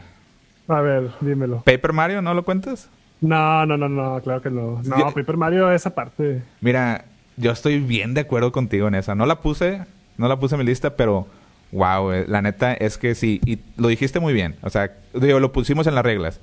A ver, dímelo. ¿Paper Mario no lo cuentas? No, no, no, no, claro que no. No, Paper Mario esa parte. Mira, yo estoy bien de acuerdo contigo en esa. No la puse, no la puse en mi lista, pero wow, eh, la neta es que sí, y lo dijiste muy bien. O sea, digo, lo pusimos en las reglas.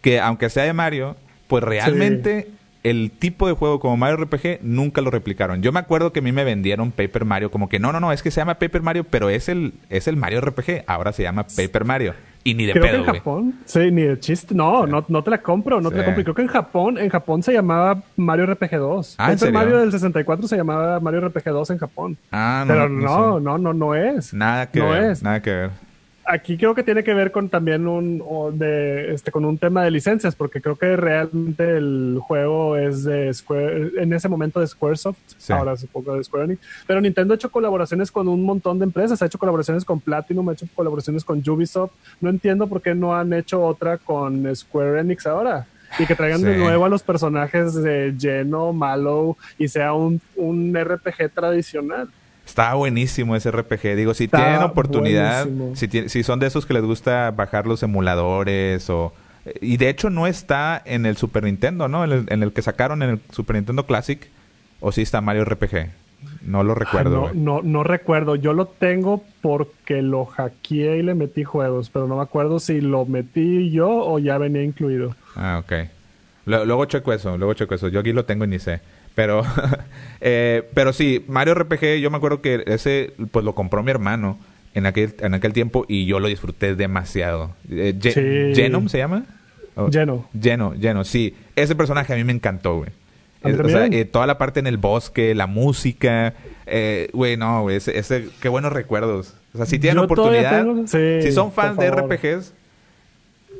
Que aunque sea de Mario, pues realmente el tipo de juego como Mario RPG nunca lo replicaron. Yo me acuerdo que a mí me vendieron Paper Mario como que no, no, no, es que se llama Paper Mario, pero es el, es el Mario RPG. Ahora se llama Paper Mario. Y ni de Creo pedo, que en Japón, sí, ni de chiste. No, no, no te la compro, no te la compro. Creo que en Japón, en Japón se llamaba Mario RPG 2. Ah, Paper Mario del 64 se llamaba Mario RPG 2 en Japón. Ah, no. Pero no, no, no, no, es. Nada que ver. Nada que ver aquí creo que tiene que ver con también un de este con un tema de licencias porque creo que realmente el juego es de Square en ese momento de Squaresoft ahora es un poco de Square Enix pero Nintendo ha hecho colaboraciones con un montón de empresas ha hecho colaboraciones con Platinum ha hecho colaboraciones con Ubisoft. No entiendo por qué no han hecho otra con Square Enix ahora y que traigan de nuevo a los personajes de Geno, Malo y sea un, un RPG tradicional. Está buenísimo ese RPG. Digo, si tienen oportunidad, si, si son de esos que les gusta bajar los emuladores o... Y de hecho no está en el Super Nintendo, ¿no? En el, que sacaron en el Super Nintendo Classic. ¿O sí está Mario RPG? No lo recuerdo. no, no, recuerdo. Yo lo tengo porque lo hackeé y le metí juegos, pero no me acuerdo si lo metí yo o ya venía incluido. Ah, ok. Luego checo eso, luego checo eso. Yo aquí lo tengo y ni sé. Pero, eh, pero sí, Mario RPG, yo me acuerdo que ese, pues lo compró mi hermano en aquel, en aquel tiempo y yo lo disfruté demasiado. Eh, ¿Genom se llama? Geno. Geno, Geno, sí. Ese personaje a mí me encantó, güey. o sea, eh, toda la parte en el bosque, la música, güey, no, güey, ese, qué buenos recuerdos. O sea, si tienen oportunidad, si son fans de RPGs,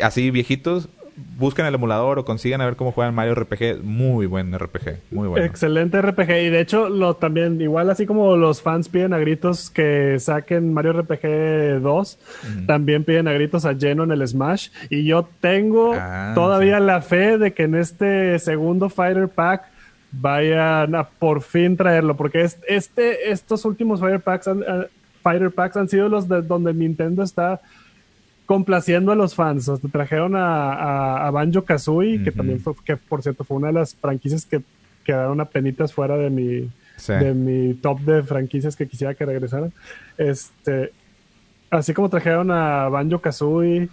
así viejitos, busquen el emulador o consigan a ver cómo juegan Mario RPG. Muy buen RPG, muy bueno. Excelente RPG. Y de hecho, lo también, igual así como los fans piden a gritos que saquen Mario RPG 2, también piden a gritos a Geno en el Smash. Y yo tengo ah, todavía la fe de que en este segundo Fighter Pack vayan a por fin traerlo. Porque este, estos últimos Fighter Packs han, eh, Fighter Packs han sido los de donde Nintendo está complaciendo a los fans. trajeron a, Banjo Kazooie, que también fue, que por cierto fue una de las franquicias que quedaron penitas fuera de mi, de mi top de franquicias que quisiera que regresaran. Este, así como trajeron a Banjo Kazooie,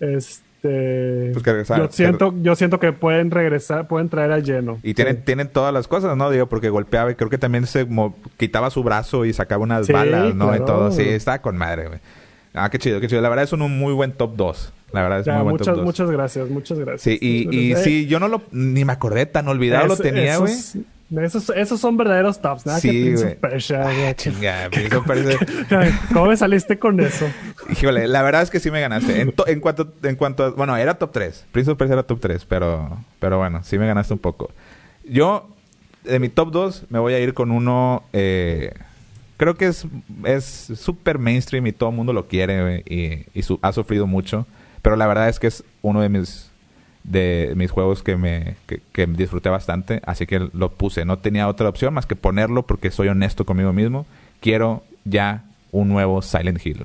este, pues yo siento yo siento que pueden regresar pueden traer a lleno y tienen tienen todas las cosas no digo porque golpeaba y creo que también se quitaba su brazo y sacaba unas balas no y todo sí está con madre güey ah qué chido qué chido la verdad es un muy buen top 2 la verdad es muy buen muchas, top 2. muchas gracias muchas gracias sí y, y sí yo no lo ni me acordé tan olvidado lo tenía güey esos, esos son verdaderos tops, ¿no? Sí, Prince of Persia, ah, chinga, Prince of Persia. ¿Cómo me saliste con eso? Híjole, la verdad es que sí me ganaste. En, en cuanto, en cuanto a, bueno, era top 3. Prince of Persia era top 3, pero, pero bueno, sí me ganaste un poco. Yo, de mi top 2, me voy a ir con uno, eh, creo que es es súper mainstream y todo el mundo lo quiere y, y su, ha sufrido mucho. Pero la verdad es que es uno de mis de mis juegos que me que, disfruté bastante, así que lo puse. No tenía otra opción más que ponerlo porque soy honesto conmigo mismo. Quiero ya un nuevo Silent Hill.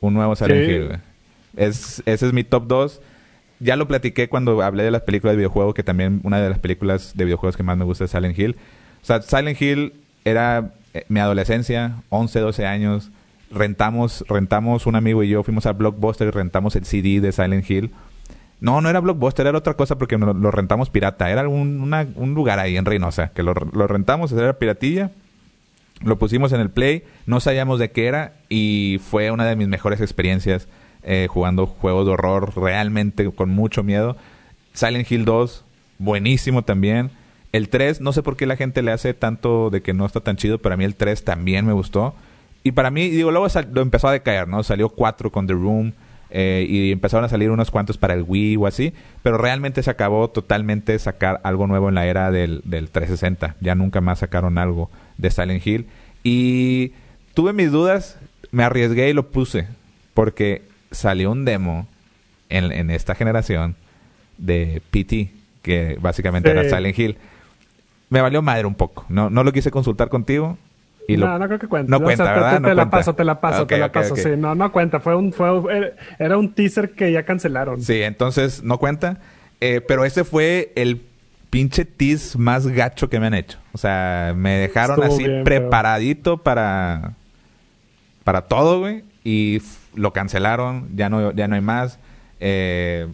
Un nuevo Silent Hill. Es, ese es mi top 2. Ya lo platiqué cuando hablé de las películas de videojuegos, que también una de las películas de videojuegos que más me gusta es Silent Hill. O sea, Silent Hill era eh, mi adolescencia, 11, 12 años. Rentamos, rentamos un amigo y yo, fuimos a Blockbuster y rentamos el CD de Silent Hill no, no era Blockbuster, era otra cosa porque lo, rentamos pirata. Era un, un, lugar ahí en Reynosa, que lo, lo rentamos, era piratilla. Lo pusimos en el Play, no sabíamos de qué era y fue una de mis mejores experiencias eh, jugando juegos de horror realmente con mucho miedo. Silent Hill 2, buenísimo también. El 3, no sé por qué la gente le hace tanto de que no está tan chido, pero a mí el 3 también me gustó. Y para mí, digo, luego lo empezó a decaer, ¿no? Salió 4 con The Room. Eh, y empezaron a salir unos cuantos para el Wii o así, pero realmente se acabó totalmente sacar algo nuevo en la era del, del 360. Ya nunca más sacaron algo de Silent Hill. Y tuve mis dudas, me arriesgué y lo puse, porque salió un demo en, en esta generación de PT, que básicamente era Silent Hill. Me valió madre un poco. No, no lo quise consultar contigo no, no creo que cuente. No cuenta, ¿verdad? Te, la paso, te la paso, te la paso. Sí, no, no cuenta. Fue un, fue, era un teaser que ya cancelaron. Sí, entonces no cuenta. Eh, pero ese fue el pinche tease más gacho que me han hecho. O sea, me dejaron así preparadito para para todo, güey, y lo cancelaron. Ya no, ya no hay más. Eh,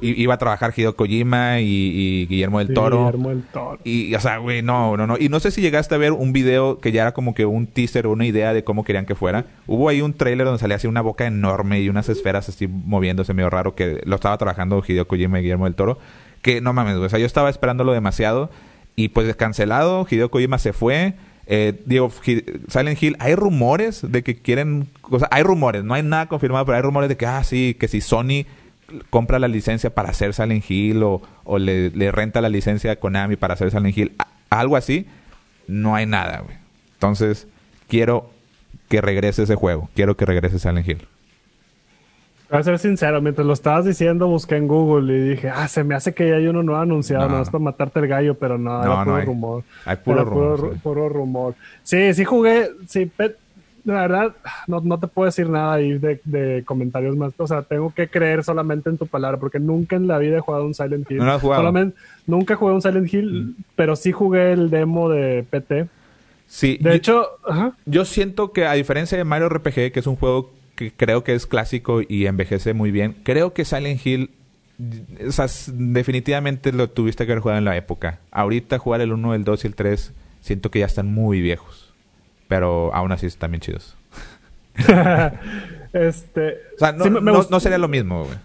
iba a trabajar Hideo Kojima y, Guillermo del Toro. Guillermo del Toro. Y, o sea, güey, no, no, no. Y no sé si llegaste a ver un video que ya era como que un teaser o una idea de cómo querían que fuera. Hubo ahí un trailer donde salía así una boca enorme y unas esferas así moviéndose medio raro que lo estaba trabajando Hideo Kojima y Guillermo del Toro. Que no mames, güey. O sea, yo estaba esperándolo demasiado y pues cancelado. Hideo Kojima se fue. Eh, digo, Silent Hill, hay rumores de que quieren, o sea, hay rumores, no hay nada confirmado, pero hay rumores de que, ah, sí, que si Sony compra la licencia para hacer Silent Hill o, o le, renta la licencia a Konami para hacer Silent Hill, algo así, no hay nada, güey. Entonces, quiero que regrese ese juego. Quiero que regrese Silent Hill. Voy a ser sincero, mientras lo estabas diciendo, busqué en Google y dije, ah, se me hace que ya hay uno nuevo anunciado, no, es para matarte el gallo, pero no, era puro rumor. Hay puro rumor. puro, rumor. Sí, sí jugué, sí, la verdad, no, no, te puedo decir nada ahí de, de, comentarios más. O sea, tengo que creer solamente en tu palabra, porque nunca en la vida he jugado un Silent Hill. No lo has jugado. Solamente, nunca jugué un Silent Hill, mm. pero sí jugué el demo de PT. Sí. De hecho, yo siento que a diferencia de Mario RPG, que es un juego que creo que es clásico y envejece muy bien, creo que Silent Hill o sea, definitivamente lo tuviste que haber jugado en la época. Ahorita jugar el 1, el 2 y el 3 siento que ya están muy viejos. Pero aún así están bien chidos. este. O sea, no, sería lo mismo, güey.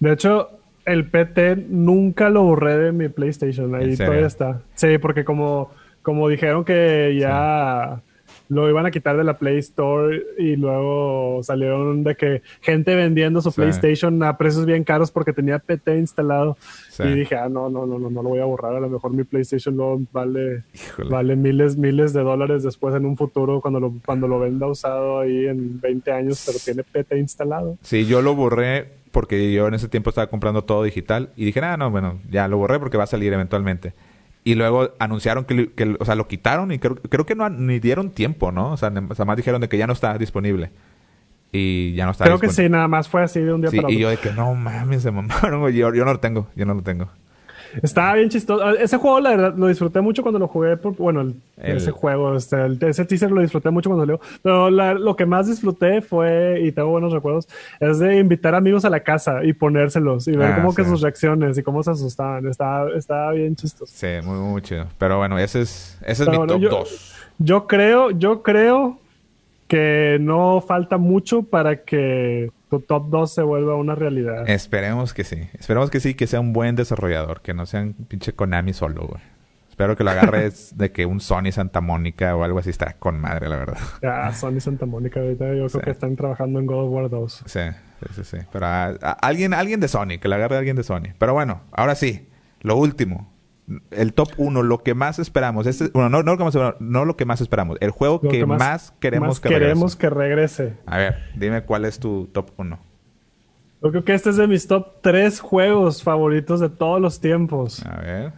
De hecho, el PT nunca lo borré de mi PlayStation. Ahí todavía está. Sí, porque como, como dijeron que ya lo iban a quitar de la Play Store y luego salieron de que gente vendiendo su PlayStation a precios bien caros porque tenía PT instalado. Y dije, ah, no, no, no, no, no lo voy a borrar. A lo mejor mi PlayStation no vale, vale miles, miles de dólares después en un futuro cuando lo, cuando lo venda usado ahí en 20 años, pero tiene PT instalado. Sí, yo lo borré porque yo en ese tiempo estaba comprando todo digital y dije, ah, no, bueno, ya lo borré porque va a salir eventualmente. Y luego anunciaron que, que, o sea, lo quitaron y creo, creo que no ni dieron tiempo, ¿no? O sea, más dijeron de que ya no está disponible. Y ya no está Creo que sí, nada más fue así de un día para otro. Y yo de que no mames, se mamaron, Yo, yo no lo tengo, yo no lo tengo. Estaba bien chistoso. Ese juego, la verdad, lo disfruté mucho cuando lo jugué. bueno, ese juego, este, ese teaser lo disfruté mucho cuando salió. Pero lo que más disfruté fue, y tengo buenos recuerdos, es de invitar amigos a la casa y ponérselos y ver ah, cómo que sus reacciones y cómo se asustaban. Estaba, estaba bien chistoso. Sí, muy, muy chido. Pero bueno, ese es, ese es mi top 2. Yo creo, yo creo que no falta mucho para que tu top 2 se vuelva una realidad. Esperemos que sí. Esperemos que sí, que sea un buen desarrollador, que no sea un pinche Konami solo, güey. Espero que lo agarres de que un Sony Santa Mónica o algo así está con madre, la verdad. Ah, Sony Santa Mónica, ahorita yo creo que están trabajando en God of War 2. Sí, sí, sí. Pero alguien, alguien de Sony, que lo agarre alguien de Sony. Pero bueno, ahora sí, lo último el top 1, lo que más esperamos. Este, bueno, no, no, lo que más, no lo que más esperamos. El juego que, más, queremos que queremos regrese. que regrese. A ver, dime cuál es tu top 1. Yo creo que este es de mis top 3 juegos favoritos de todos los tiempos. A ver.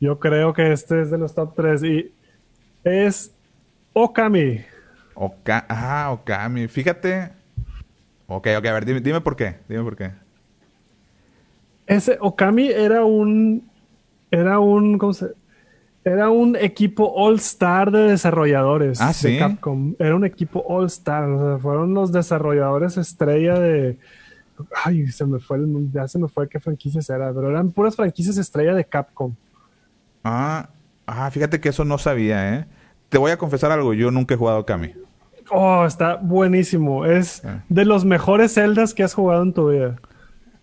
Yo creo que este es de los top 3 y es Okami. Oka ah, Okami. Fíjate. Ok, ok, a ver, dime, dime por qué. Dime por qué. Ese Okami era un era un, ¿cómo se? Era un equipo all-star de desarrolladores ah, ¿sí? de Capcom. Era un equipo all-star. O sea, fueron los desarrolladores estrella de. Ay, se me fue el, ya se me fue qué franquicias era, pero eran puras franquicias estrella de Capcom. Ah, ah, fíjate que eso no sabía, ¿eh? Te voy a confesar algo, yo nunca he jugado Kami. Oh, está buenísimo. Es ah. de los mejores celdas que has jugado en tu vida.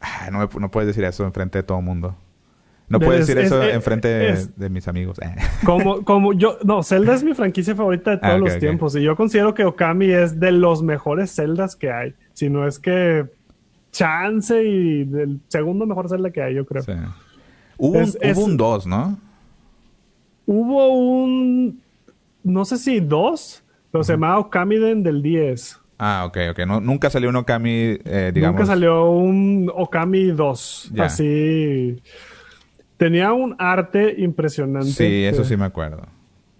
Ah, no, no puedes decir eso enfrente de todo el mundo. No puedes decir eso enfrente de, mis amigos. como, como yo, no, Zelda es mi franquicia favorita de todos ah, los tiempos. Y yo considero que Okami es de los mejores Zeldas que hay. Si no es que Chance y el segundo mejor Zelda que hay, yo creo. Hubo, un 2, ¿no? Hubo un. No sé si dos, pero se llamaba Okami del 10. Ah, ok, ok. nunca salió un Okami, eh, digamos. Nunca salió un Okami 2. Así. Tenía un arte impresionante. Sí, eso sí me acuerdo.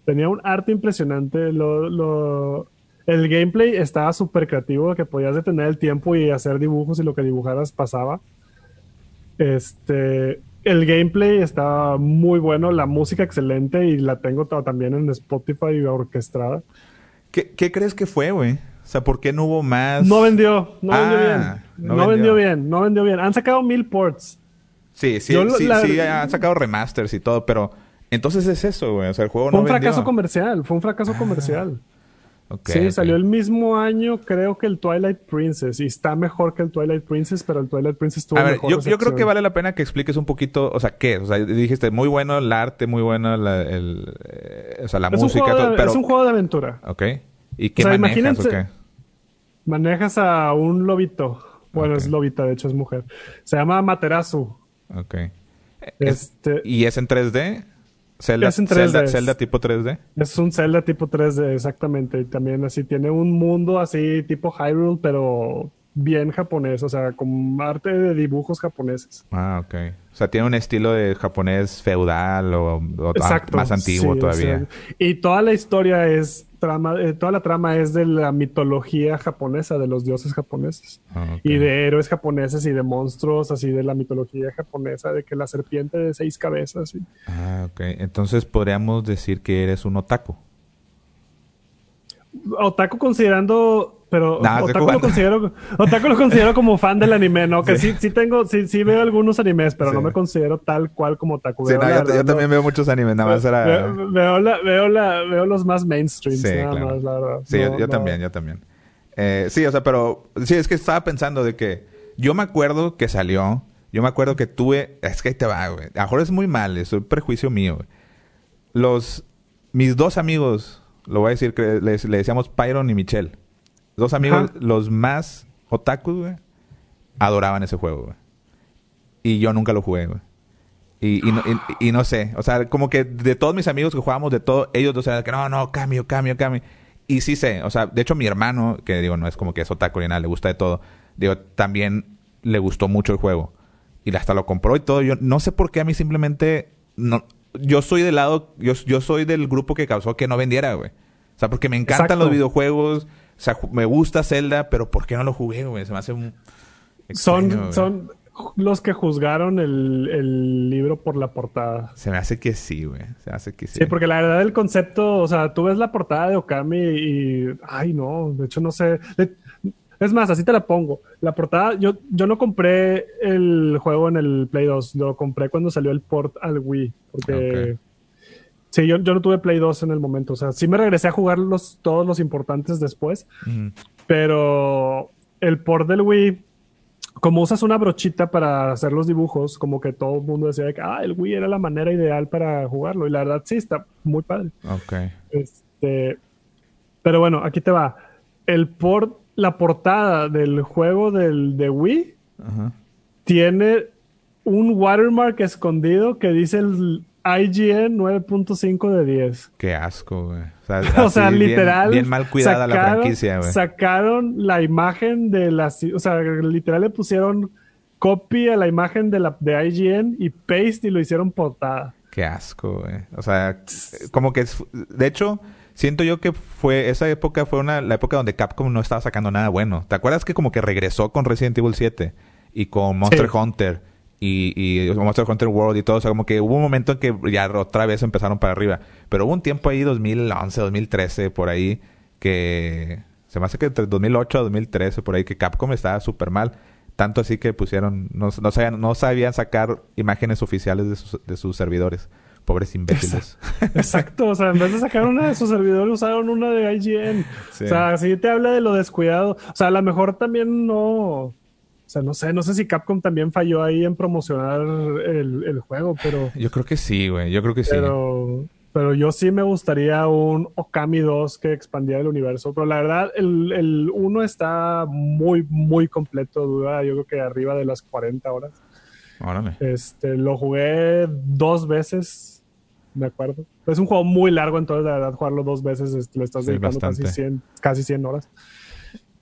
Tenía un arte impresionante. Lo, el gameplay estaba súper creativo, que podías detener el tiempo y hacer dibujos y lo que dibujaras pasaba. Este, el gameplay estaba muy bueno, la música excelente y la tengo también en Spotify orquestada. ¿Qué, ¿Qué, crees que fue, güey? O sea, ¿por qué no hubo más? No vendió, no vendió ah, bien. No, vendió bien, no vendió bien. Han sacado mil ports. Sí, sí, sí, sí, han sacado remasters y todo, pero entonces es eso, güey. O sea, el juego fue no un fracaso comercial, fue un fracaso ah, comercial. sí, salió el mismo año, creo que el Twilight Princess, y está mejor que el Twilight Princess, pero el Twilight Princess tuvo A ver, yo, yo, creo que vale la pena que expliques un poquito, o sea, ¿qué? O sea, dijiste, muy bueno el arte, muy bueno la, el, eh, o sea, la música, todo, pero... Es un juego de aventura. Ok. ¿Y qué manejas o qué? Manejas a un lobito. Bueno, es lobita, de hecho es mujer. Se llama Materasu. Ok. Este, ¿Y es en 3D? Zelda, es en 3D. Zelda, tipo 3D. Es un Zelda tipo 3D, exactamente. Y también así tiene un mundo así tipo Hyrule, pero bien japonés, o sea, con arte de dibujos japoneses. Ah, ok. O sea, tiene un estilo de japonés feudal o, más antiguo todavía. Y toda la historia es trama, eh, toda la trama es de la mitología japonesa, de los dioses japoneses. Ah, y de héroes japoneses y de monstruos, así de la mitología japonesa, de que la serpiente de seis cabezas. Ah, ok. Entonces podríamos decir que eres un otaku. Otaku considerando pero Otaku lo, considero, Otaku lo considero como fan del anime, ¿no? Que sí, sí, tengo, sí, sí veo algunos animes, pero no me considero tal cual como Otaku. Sí, no, yo, también veo muchos animes, nada más era... Veo, la, veo, la, veo los más mainstream, nada más, la verdad. Sí, yo, también, yo también. Eh, sí, o sea, pero... Sí, es que estaba pensando de que... Yo me acuerdo que salió... Yo me acuerdo que tuve... Es que ahí te va, güey. A lo mejor es muy mal, es un prejuicio mío, güey. Los... Mis dos amigos, lo voy a decir, que le decíamos Pyron y Michelle Dos amigos, los más otakus, güey, adoraban ese juego, güey. Y yo nunca lo jugué, güey. Y, y, no, sé, o sea, como que de todos mis amigos que jugábamos, de todo, ellos dos eran que no, no, cambio, cambio, cambio. Y sí sé, o sea, de hecho mi hermano, que digo, no es como que es otaku ni nada, le gusta de todo, digo, también le gustó mucho el juego. Y hasta lo compró y todo. Yo no sé por qué a mí simplemente, no, yo soy del lado, yo, yo soy del grupo que causó que no vendiera, güey. O sea, porque me encantan los videojuegos, o sea, me gusta Zelda, pero ¿por qué no lo jugué, güey? Se me hace un... son, son... los que juzgaron el, libro por la portada. Se me hace que sí, güey. Se me hace que sí. Sí, porque la verdad el concepto, o sea, tú ves la portada de Okami y, ay, no, de hecho no sé. Es más, así te la pongo. La portada, yo, yo no compré el juego en el Play 2, lo compré cuando salió el port al Wii, porque... Sí, yo, yo, no tuve Play 2 en el momento. O sea, sí me regresé a jugar los, todos los importantes después. Pero el port del Wii como usas una brochita para hacer los dibujos, como que todo el mundo decía que ah, el Wii era la manera ideal para jugarlo. Y la verdad sí, está muy padre. Ok. Este, pero bueno, aquí te va. El port, la portada del juego del, de Wii tiene un watermark escondido que dice el IGN 9.5 de 10. Qué asco, güey. O sea, literal. Bien, mal cuidada la franquicia, güey. Sacaron la imagen de la. O sea, literal le pusieron copy a la imagen de, la, de IGN y paste y lo hicieron portada. Qué asco, güey. O sea, como que. De hecho. Siento yo que fue esa época fue una la época donde Capcom no estaba sacando nada bueno. ¿Te acuerdas que como que regresó con Resident Evil 7 y con Monster Hunter y, y Monster Hunter World y todo. O sea, como que hubo un momento en que ya otra vez empezaron para arriba. Pero hubo un tiempo ahí, 2011, 2013, por ahí, que se me hace que entre 2008 y 2013, por ahí, que Capcom estaba súper mal. Tanto así que pusieron, no, no, sabían, no sabían sacar imágenes oficiales de sus, de sus servidores. Pobres imbéciles. Exacto, o sea, en vez de sacar una de sus servidores, usaron una de IGN. O sea, si te habla de lo descuidado. O sea, a lo mejor también no o sea, no sé, no sé si Capcom también falló ahí en promocionar el, juego, pero... Yo creo que sí, güey, yo creo que sí. Pero yo sí me gustaría un Okami 2 que expandiera el universo. Pero la verdad, el, el 1 está muy, muy completo, duda. Yo creo que arriba de las 40 horas. Órale. Este, lo jugué dos veces, me acuerdo. Es un juego muy largo, entonces la verdad, jugarlo dos veces le estás dedicando casi 100, casi 100 horas.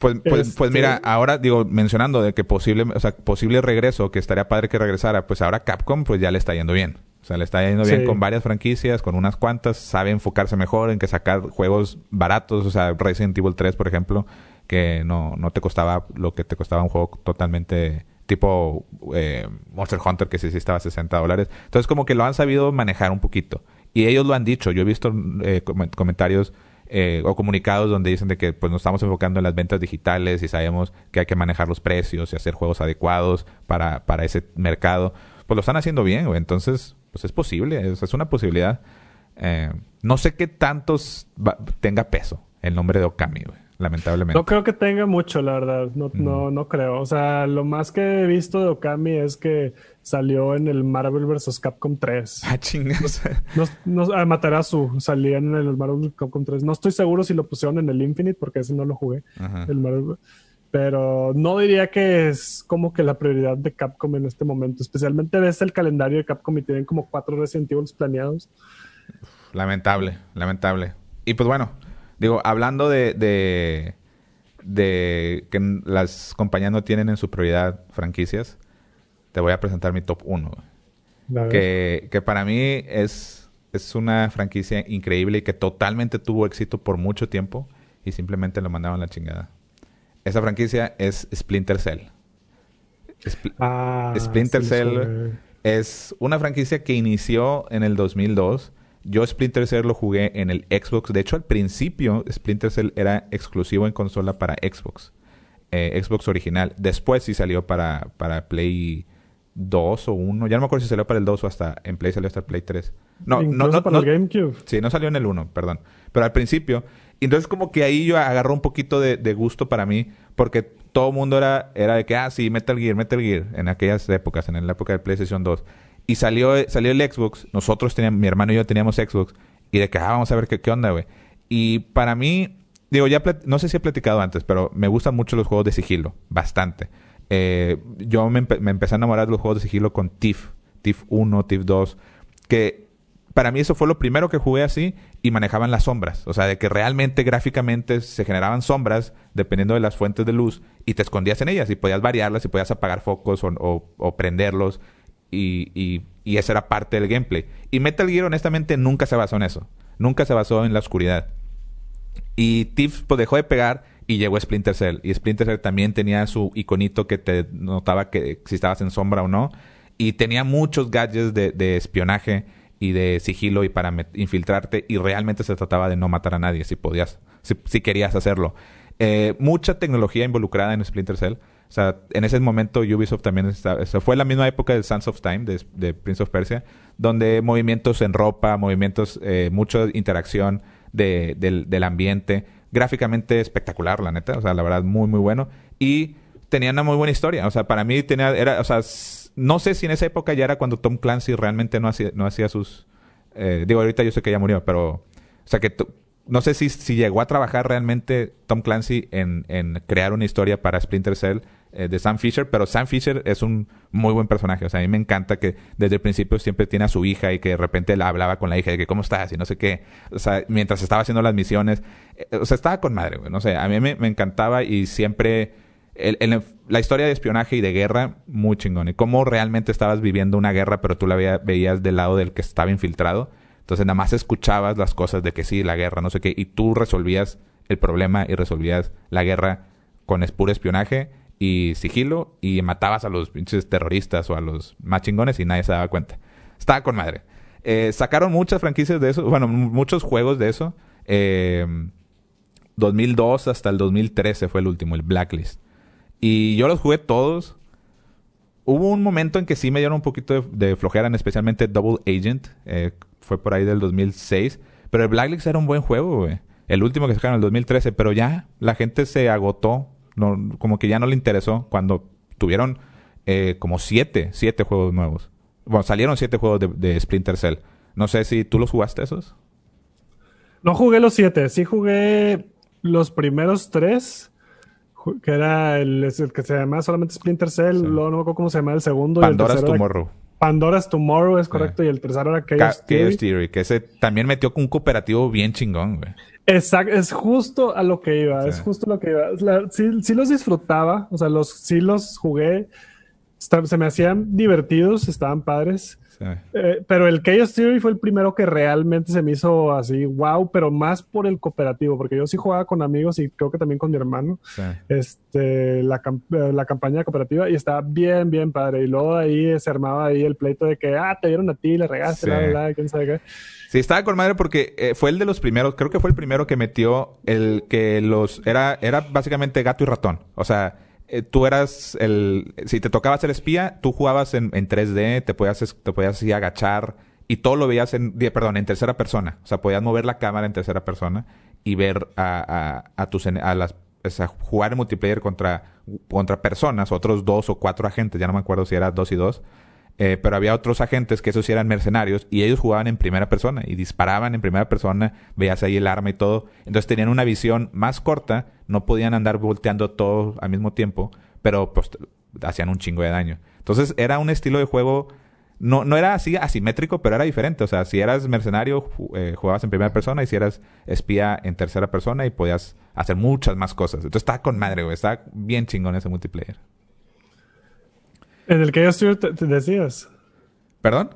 Pues, pues, pues, mira, este ahora digo, mencionando de que posible, o sea, posible regreso, que estaría padre que regresara, pues ahora Capcom pues ya le está yendo bien. O sea, le está yendo bien con varias franquicias, con unas cuantas, sabe enfocarse mejor en que sacar juegos baratos, o sea, Resident Evil 3, por ejemplo, que no, no te costaba lo que te costaba un juego totalmente tipo eh, Monster Hunter, que sí, sí estaba a 60 dólares. Entonces, como que lo han sabido manejar un poquito. Y ellos lo han dicho. Yo he visto eh, comentarios eh, o comunicados donde dicen de que pues nos estamos enfocando en las ventas digitales y sabemos que hay que manejar los precios y hacer juegos adecuados para, para ese mercado, pues lo están haciendo bien, güey. Entonces, pues es posible, es, una posibilidad. Eh, no sé qué tantos tenga peso el nombre de Okami, güey lamentablemente. No creo que tenga mucho, la verdad. No, no, no creo. O sea, lo más que he visto de Okami es que salió en el Marvel vs. Capcom 3. Ah, chingas. No, no, ah, Matarazu salía en el Marvel vs. Capcom 3. No estoy seguro si lo pusieron en el Infinite porque ese no lo jugué. El Marvel, pero no diría que es como que la prioridad de Capcom en este momento. Especialmente ves el calendario de Capcom y tienen como cuatro Resident Evil planeados. Lamentable, lamentable. Y pues bueno, Digo, hablando de, de, de, que las compañías no tienen en su prioridad franquicias, te voy a presentar mi top 1. Que, que para mí es, es una franquicia increíble y que totalmente tuvo éxito por mucho tiempo y simplemente lo mandaron a la chingada. Esa franquicia es Splinter Cell. Ah, Splinter Cell es una franquicia que inició en el 2002 yo Splinter Cell lo jugué en el Xbox. De hecho, al principio Splinter Cell era exclusivo en consola para Xbox. Eh, Xbox original. Después sí salió para, para Play 2 o 1. Ya no me acuerdo si salió para el 2 o hasta en Play salió hasta el Play 3. No, no, no, para el GameCube. Sí, no salió en el 1, perdón. Pero al principio. Entonces como que ahí yo agarró un poquito de, de gusto para mí. Porque todo el mundo era, era de que, ah, sí, Metal Gear, Metal Gear. En aquellas épocas, en la época de PlayStation 2. Y salió, salió el Xbox. Nosotros teníamos, mi hermano y yo teníamos Xbox. Y de que, ah, vamos a ver qué, qué onda, güey. Y para mí, digo, ya no sé si he platicado antes, pero me gustan mucho los juegos de sigilo. Bastante. Eh, yo me, me, empecé a enamorar de los juegos de sigilo con TIF. TIF 1, TIF 2. Que para mí eso fue lo primero que jugué así y manejaban las sombras. O sea, de que realmente gráficamente se generaban sombras dependiendo de las fuentes de luz y te escondías en ellas y podías variarlas y podías apagar focos o, o prenderlos y, y, y esa era parte del gameplay. Y Metal Gear honestamente nunca se basó en eso. Nunca se basó en la oscuridad. Y Tiff pues, dejó de pegar y llegó Splinter Cell. Y Splinter Cell también tenía su iconito que te notaba que si estabas en sombra o no. Y tenía muchos gadgets de, espionaje y de sigilo y para infiltrarte. Y realmente se trataba de no matar a nadie si podías, si, querías hacerlo. Eh, mucha tecnología involucrada en Splinter Cell. O sea, en ese momento Ubisoft también estaba, fue la misma época de Sands of Time, de, Prince of Persia, donde movimientos en ropa, movimientos, eh, mucha interacción del, del ambiente gráficamente espectacular, la neta. O sea, la verdad, muy, muy bueno. Y tenía una muy buena historia. O sea, para mí tenía, era, o sea, no sé si en esa época ya era cuando Tom Clancy realmente no hacía, no hacía sus, eh, digo, ahorita yo sé que ya murió, pero, o sea, que no sé si, si llegó a trabajar realmente Tom Clancy en, en crear una historia para Splinter Cell eh, de Sam Fisher, pero Sam Fisher es un muy buen personaje. O sea, a mí me encanta que desde el principio siempre tiene a su hija y que de repente la hablaba con la hija de que cómo estás y no sé qué. O sea, mientras estaba haciendo las misiones. Eh, o sea, estaba con madre, güey. No sé, a mí me, encantaba y siempre... la historia de espionaje y de guerra, muy chingón. Y cómo realmente estabas viviendo una guerra, pero tú la veías del lado del que estaba infiltrado. Entonces nada más escuchabas las cosas de que sí, la guerra, no sé qué, y tú resolvías el problema y resolvías la guerra con puro espionaje y sigilo y matabas a los pinches terroristas o a los más chingones y nadie se daba cuenta. Estaba con madre. Eh, sacaron muchas franquicias de eso, bueno, muchos juegos de eso. 2002 eh, hasta el 2013 fue el último, el Blacklist. Y yo los jugué todos. Hubo un momento en que sí me dieron un poquito de, flojera, especialmente Double Agent. Eh, fue por ahí del 2006. Pero el Blacklist era un buen juego, güey. El último que sacaron en el 2013. Pero ya la gente se agotó no, como que ya no le interesó cuando tuvieron eh, como siete, siete juegos nuevos. Bueno, salieron siete juegos de, Splinter Cell. No sé si tú los jugaste esos. No jugué los siete, sí jugué los primeros tres, que era el, que se llamaba solamente Splinter Cell, luego no me acuerdo cómo se llama el segundo. Pandora's Tomorrow. Pandora's Tomorrow es correcto, y el tercero era Chaos, Theory. Theory. Que ese también metió un cooperativo bien chingón, güey. Exacto, es justo a lo que iba, es justo lo que iba. sí, los disfrutaba, o sea, los, sí los jugué, se me hacían divertidos, estaban padres. Eh, pero el Chaos Theory fue el primero que realmente se me hizo así, wow, pero más por el cooperativo, porque yo sí jugaba con amigos y creo que también con mi hermano, este, la, eh, la campaña cooperativa y estaba bien, bien padre. Y luego ahí se armaba ahí el pleito de que, ah, te dieron a ti, le regaste, la, la, quién sabe qué. Sí, estaba con madre porque eh, fue el de los primeros, creo que fue el primero que metió el que los, era, era básicamente gato y ratón. O sea, eh, tú eras el... Si te tocaba ser espía, tú jugabas en, en 3D, te podías, te podías así agachar y todo lo veías en... Perdón, en tercera persona. O sea, podías mover la cámara en tercera persona y ver a, a, a tus... A las, sea, jugar en multiplayer contra, contra personas, otros dos o cuatro agentes, ya no me acuerdo si era dos y dos, eh, pero había otros agentes que esos sí eran mercenarios y ellos jugaban en primera persona y disparaban en primera persona, veías ahí el arma y todo. Entonces tenían una visión más corta, no podían andar volteando todo al mismo tiempo, pero pues hacían un chingo de daño. Entonces era un estilo de juego, no, no era así asimétrico, pero era diferente. O sea, si eras mercenario, eh, jugabas en primera persona y si eras espía en tercera persona y podías hacer muchas más cosas. Entonces estaba con madre, güey. Estaba bien chingón ese multiplayer. En el Chaos Theory te, decías. ¿Perdón?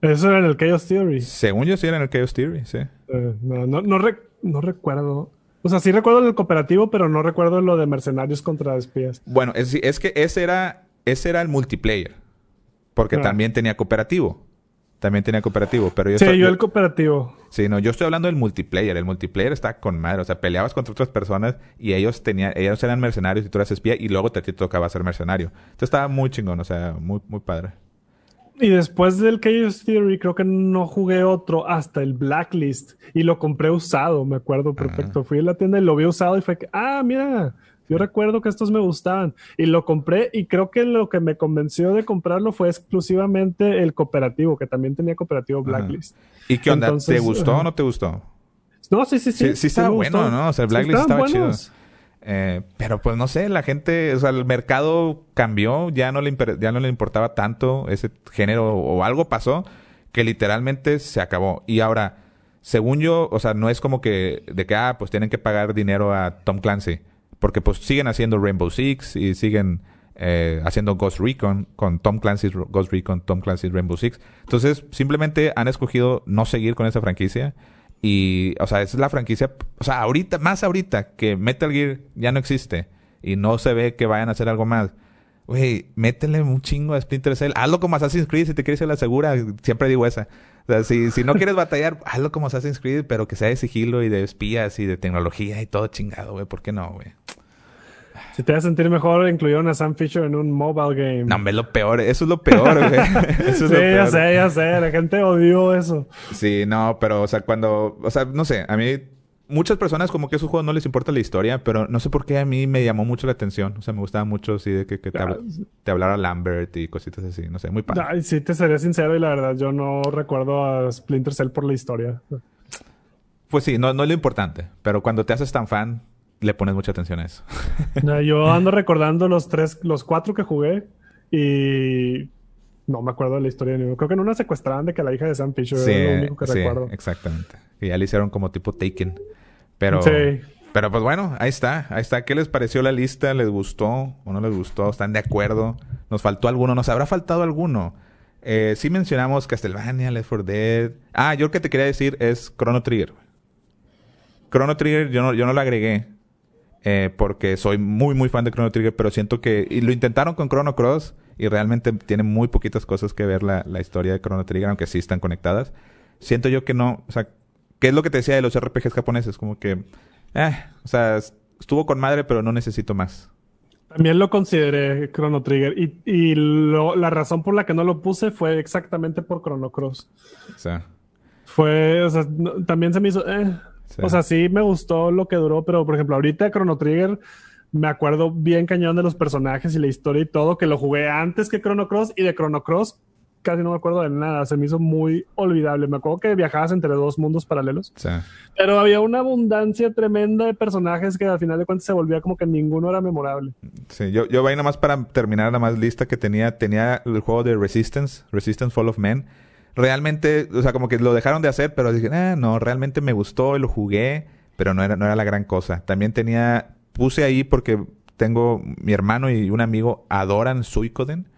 Eso era en el Chaos Theory. Según yo sí era en el Chaos Theory, sí. Eh, no, no, no, recuerdo. O sea, sí recuerdo el cooperativo, pero no recuerdo lo de mercenarios contra espías. Bueno, es, es que ese era, ese era el multiplayer. Porque ah. también tenía cooperativo también tenía cooperativo, pero yo... Sí, yo, el cooperativo. Sí, no, yo estoy hablando del multiplayer. El multiplayer está con madre. O sea, peleabas contra otras personas y ellos tenían, ellos eran mercenarios y tú eras espía y luego te, te tocaba ser mercenario. Entonces estaba muy chingón, o sea, muy, muy padre. Y después del Chaos Theory creo que no jugué otro hasta el Blacklist y lo compré usado, me acuerdo perfecto. Fui a la tienda y lo vi usado y fue que, ah, mira, yo recuerdo que estos me gustaban y lo compré y creo que lo que me convenció de comprarlo fue exclusivamente el cooperativo, que también tenía cooperativo Blacklist. ¿Y qué onda? ¿Te gustó o no te gustó? No, sí, sí, sí. Sí, estaba bueno, ¿no? O sea, Blacklist estaba chido. Eh, pero pues no sé, la gente, o sea, el mercado cambió, ya no le, ya no le importaba tanto ese género o algo pasó que literalmente se acabó. Y ahora, según yo, o sea, no es como que de que, ah, pues tienen que pagar dinero a Tom Clancy. Porque pues siguen haciendo Rainbow Six y siguen eh, haciendo Ghost Recon con Tom Clancy's Ghost Recon, Tom Clancy's Rainbow Six. Entonces simplemente han escogido no seguir con esa franquicia Y, o sea, es la franquicia. O sea, ahorita, más ahorita que Metal Gear ya no existe y no se ve que vayan a hacer algo más. Güey, métele un chingo a Splinter Cell. Hazlo como Assassin's Creed si te quieres la segura. Siempre digo esa. O sea, si, si no quieres batallar, hazlo como Assassin's Creed, pero que sea de sigilo y de espías y de tecnología y todo chingado, güey. ¿Por qué no, güey? Si te vas a sentir mejor, incluyeron a Sam Fisher en un mobile game. No, hombre, lo peor. Eso es lo peor, güey. eso es sí, ya sé, ya sé. La gente odió eso. Sí, no, pero, o sea, cuando... O sea, no sé. A mí... Muchas personas como que a esos juegos no les importa la historia, pero no sé por qué a mí me llamó mucho la atención. O sea, me gustaba mucho así de que, te, hablara Lambert y cositas así. No sé, muy padre. Ay, sí, te seré sincero y la verdad yo no recuerdo a Splinter Cell por la historia. Pues sí, no, no es lo importante. Pero cuando te haces tan fan, le pones mucha atención a eso. yo ando recordando los tres, los cuatro que jugué y no me acuerdo de la historia de Creo que en una secuestraban de que la hija de Sam Fisher sí, lo único que sí, recuerdo. Exactamente. Y ya le hicieron como tipo Taken. Pero. Pero pues bueno, ahí está, ahí está. ¿Qué les pareció la lista? ¿Les gustó o no les gustó? ¿Están de acuerdo? ¿Nos faltó alguno? ¿Nos habrá faltado alguno? Eh, sí mencionamos Castlevania, Left 4 Dead. Ah, yo lo que te quería decir es Chrono Trigger. Chrono Trigger yo no, yo no lo agregué eh, porque soy muy, muy fan de Chrono Trigger, pero siento que... Y lo intentaron con Chrono Cross y realmente tiene muy poquitas cosas que ver la, la historia de Chrono Trigger, aunque sí están conectadas. Siento yo que no... O sea, ¿qué es lo que te decía de los RPGs japoneses? Como que... Eh, o sea, estuvo con madre, pero no necesito más. También lo consideré Chrono Trigger y, y la razón por la que no lo puse fue exactamente por Chrono Cross. O sea. Fue, o sea, también se me hizo, eh, o sea, sí me gustó lo que duró, pero por ejemplo, ahorita Chrono Trigger me acuerdo bien cañón de los personajes y la historia y todo, que lo jugué antes que Chrono Cross y de Chrono Cross casi no me acuerdo de nada, se me hizo muy olvidable. Me acuerdo que viajabas entre dos mundos paralelos, sí. pero había una abundancia tremenda de personajes que al final de cuentas se volvía como que ninguno era memorable. Sí, yo, yo voy nada más para terminar la más lista que tenía, tenía el juego de Resistance, Resistance Fall of Men realmente, o sea, como que lo dejaron de hacer, pero dije, ah, no, realmente me gustó y lo jugué, pero no era, no era la gran cosa. También tenía, puse ahí porque tengo, mi hermano y un amigo adoran Suikoden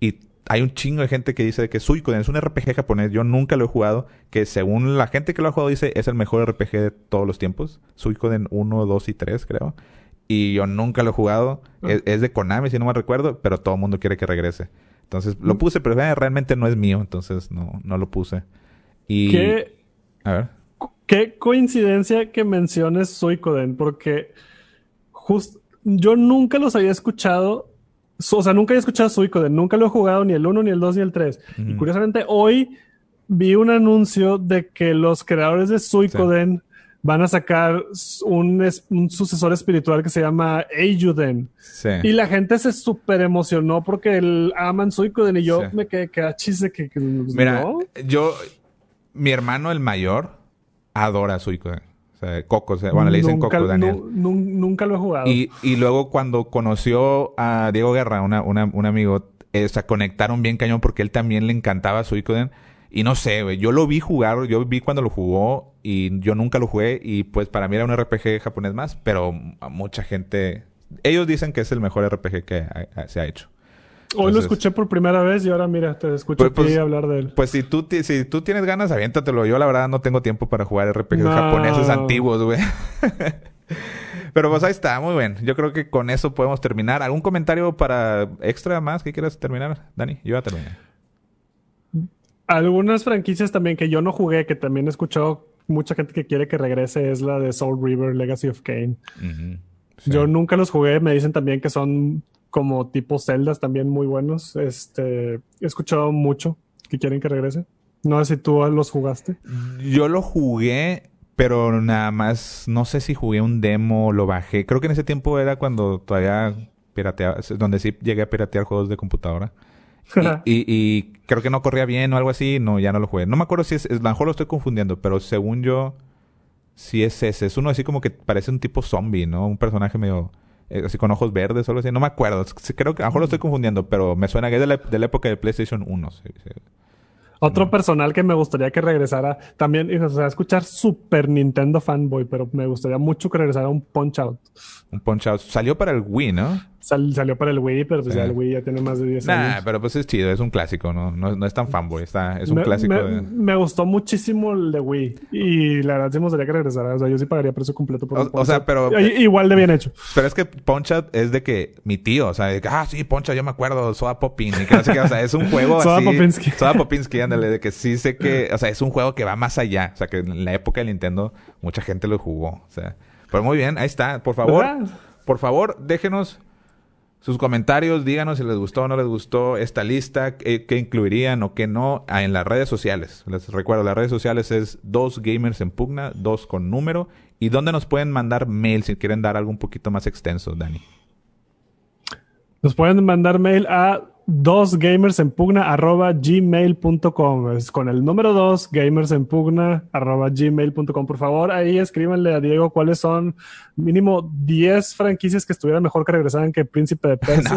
y hay un chingo de gente que dice que Suikoden es un RPG japonés, yo nunca lo he jugado, que según la gente que lo ha jugado dice es el mejor RPG de todos los tiempos, Suikoden 1, 2 y 3 creo. Y yo nunca lo he jugado. Ah. Es, es, de Konami, si no me recuerdo, pero todo el mundo quiere que regrese. Entonces lo mm. puse, pero eh, realmente no es mío, entonces no, no lo puse. Y. ¿Qué, a ver. Qué coincidencia que menciones Suicoden, porque yo nunca los había escuchado. O sea, nunca había escuchado Suicoden, nunca lo he jugado ni el 1, ni el 2, ni el 3. Y curiosamente, hoy vi un anuncio de que los creadores de Suicoden van a sacar un, un sucesor espiritual que se llama Eiyuden. Sí. Y la gente se súper emocionó porque el aman Suikoden y yo me quedé que chiste que, que, Mira, yo, mi hermano el mayor adora Suikoden. O sea, Coco, o sea, bueno, le dicen Coco, Daniel. nunca lo he jugado. Y, y luego cuando conoció a Diego Guerra, una, una, un amigo, eh, se conectaron bien cañón porque él también le encantaba Suikoden. Y no sé, güey, yo lo vi jugar, yo vi cuando lo jugó y yo nunca lo jugué y pues para mí era un RPG japonés más, pero a mucha gente, ellos dicen que es el mejor RPG que se ha hecho. Hoy lo escuché por primera vez y ahora mira, te escucho pues, pues hablar de él. Pues si tú, si tú tienes ganas, aviéntatelo. Yo la verdad no tengo tiempo para jugar RPGs japoneses antiguos, güey. Pero pues ahí está, muy bien. Yo creo que con eso podemos terminar. ¿Algún comentario para extra más que quieras terminar, Dani? Yo ya terminé. Algunas franquicias también que yo no jugué, que también he escuchado mucha gente que quiere que regrese, es la de Soul River Legacy of Kane. Yo nunca los jugué, me dicen también que son como tipo celdas también muy buenos. Este, he escuchado mucho que quieren que regrese. No sé si tú los jugaste. Yo lo jugué, pero nada más, no sé si jugué un demo, lo bajé. Creo que en ese tiempo era cuando todavía pirateaba, donde sí llegué a piratear juegos de computadora. y, creo que no corría bien o algo así, no, ya no lo jugué. No me acuerdo si es, es a lo mejor lo estoy confundiendo, pero según yo, sí es ese. Es uno así como que parece un tipo zombie, ¿no? Un personaje medio, eh, así con ojos verdes o algo así. No me acuerdo. Creo que a lo mejor lo estoy confundiendo, pero me suena que es de la, de la época de PlayStation 1. Sí, Otro personal que me gustaría que regresara también, o sea, escuchar Super Nintendo fanboy, pero me gustaría mucho que regresara un Punch Out. Un Punch Out. Salió para el Wii, ¿no? Salió para el Wii, pero pues ya el Wii ya tiene más de 10 años. Nah, pero pues es chido, es un clásico, ¿no? No, es tan fanboy, está, es un clásico. Me, me, gustó muchísimo el de Wii. Y la verdad sí me gustaría que regresara. O sea, yo sí pagaría precio completo por O, o sea, pero... Igual de bien hecho. Pero es que Poncha es de que mi tío, o sea, de que, ah, sí, Poncha, yo me acuerdo, Soda Popin. Y que no sé qué, o sea, es un juego Soda así... Popinski. Soda Popinski, ándale, de que sí sé que... O sea, es un juego que va más allá. O sea, que en la época de Nintendo mucha gente lo jugó. O sea... Pero muy bien, ahí está. Por favor, por favor, déjenos sus comentarios, díganos si les gustó o no les gustó esta lista, qué, incluirían o qué no ah, en las redes sociales. Les recuerdo, las redes sociales es dos gamers en pugna, dos con número. ¿Y dónde nos pueden mandar mail si quieren dar algo un poquito más extenso, Dani? Nos pueden mandar mail a dos gamers en pugna arroba gmail.com. Es con el número dos gamers en pugna arroba gmail.com. Por favor, ahí escríbanle a Diego cuáles son mínimo 10 franquicias que estuvieran mejor que regresaran que Príncipe de Persia.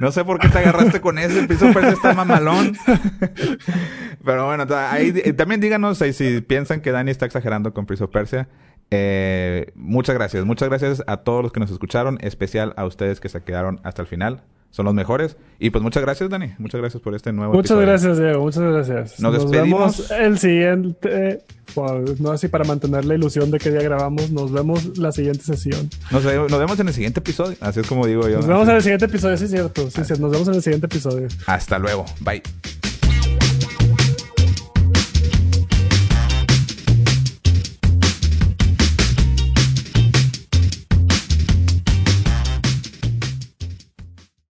No, sé por qué te agarraste con ese. El Príncipe de Persia está mamalón. Pero bueno, ahí, también díganos si piensan que Dani está exagerando con Príncipe de Persia. Eh, muchas gracias. Muchas gracias a todos los que nos escucharon, especial a ustedes que se quedaron hasta el final son los mejores. Y pues muchas gracias, Dani. Muchas gracias por este nuevo Muchas gracias, Diego. Muchas gracias. Nos, despedimos. Vemos el siguiente. no así para mantener la ilusión de que día grabamos. Nos vemos la siguiente sesión. Nos, vemos en el siguiente episodio. Así es como digo yo. Nos vemos en el siguiente episodio, sí es cierto. Sí, sí, nos vemos en el siguiente episodio. Hasta luego. Bye.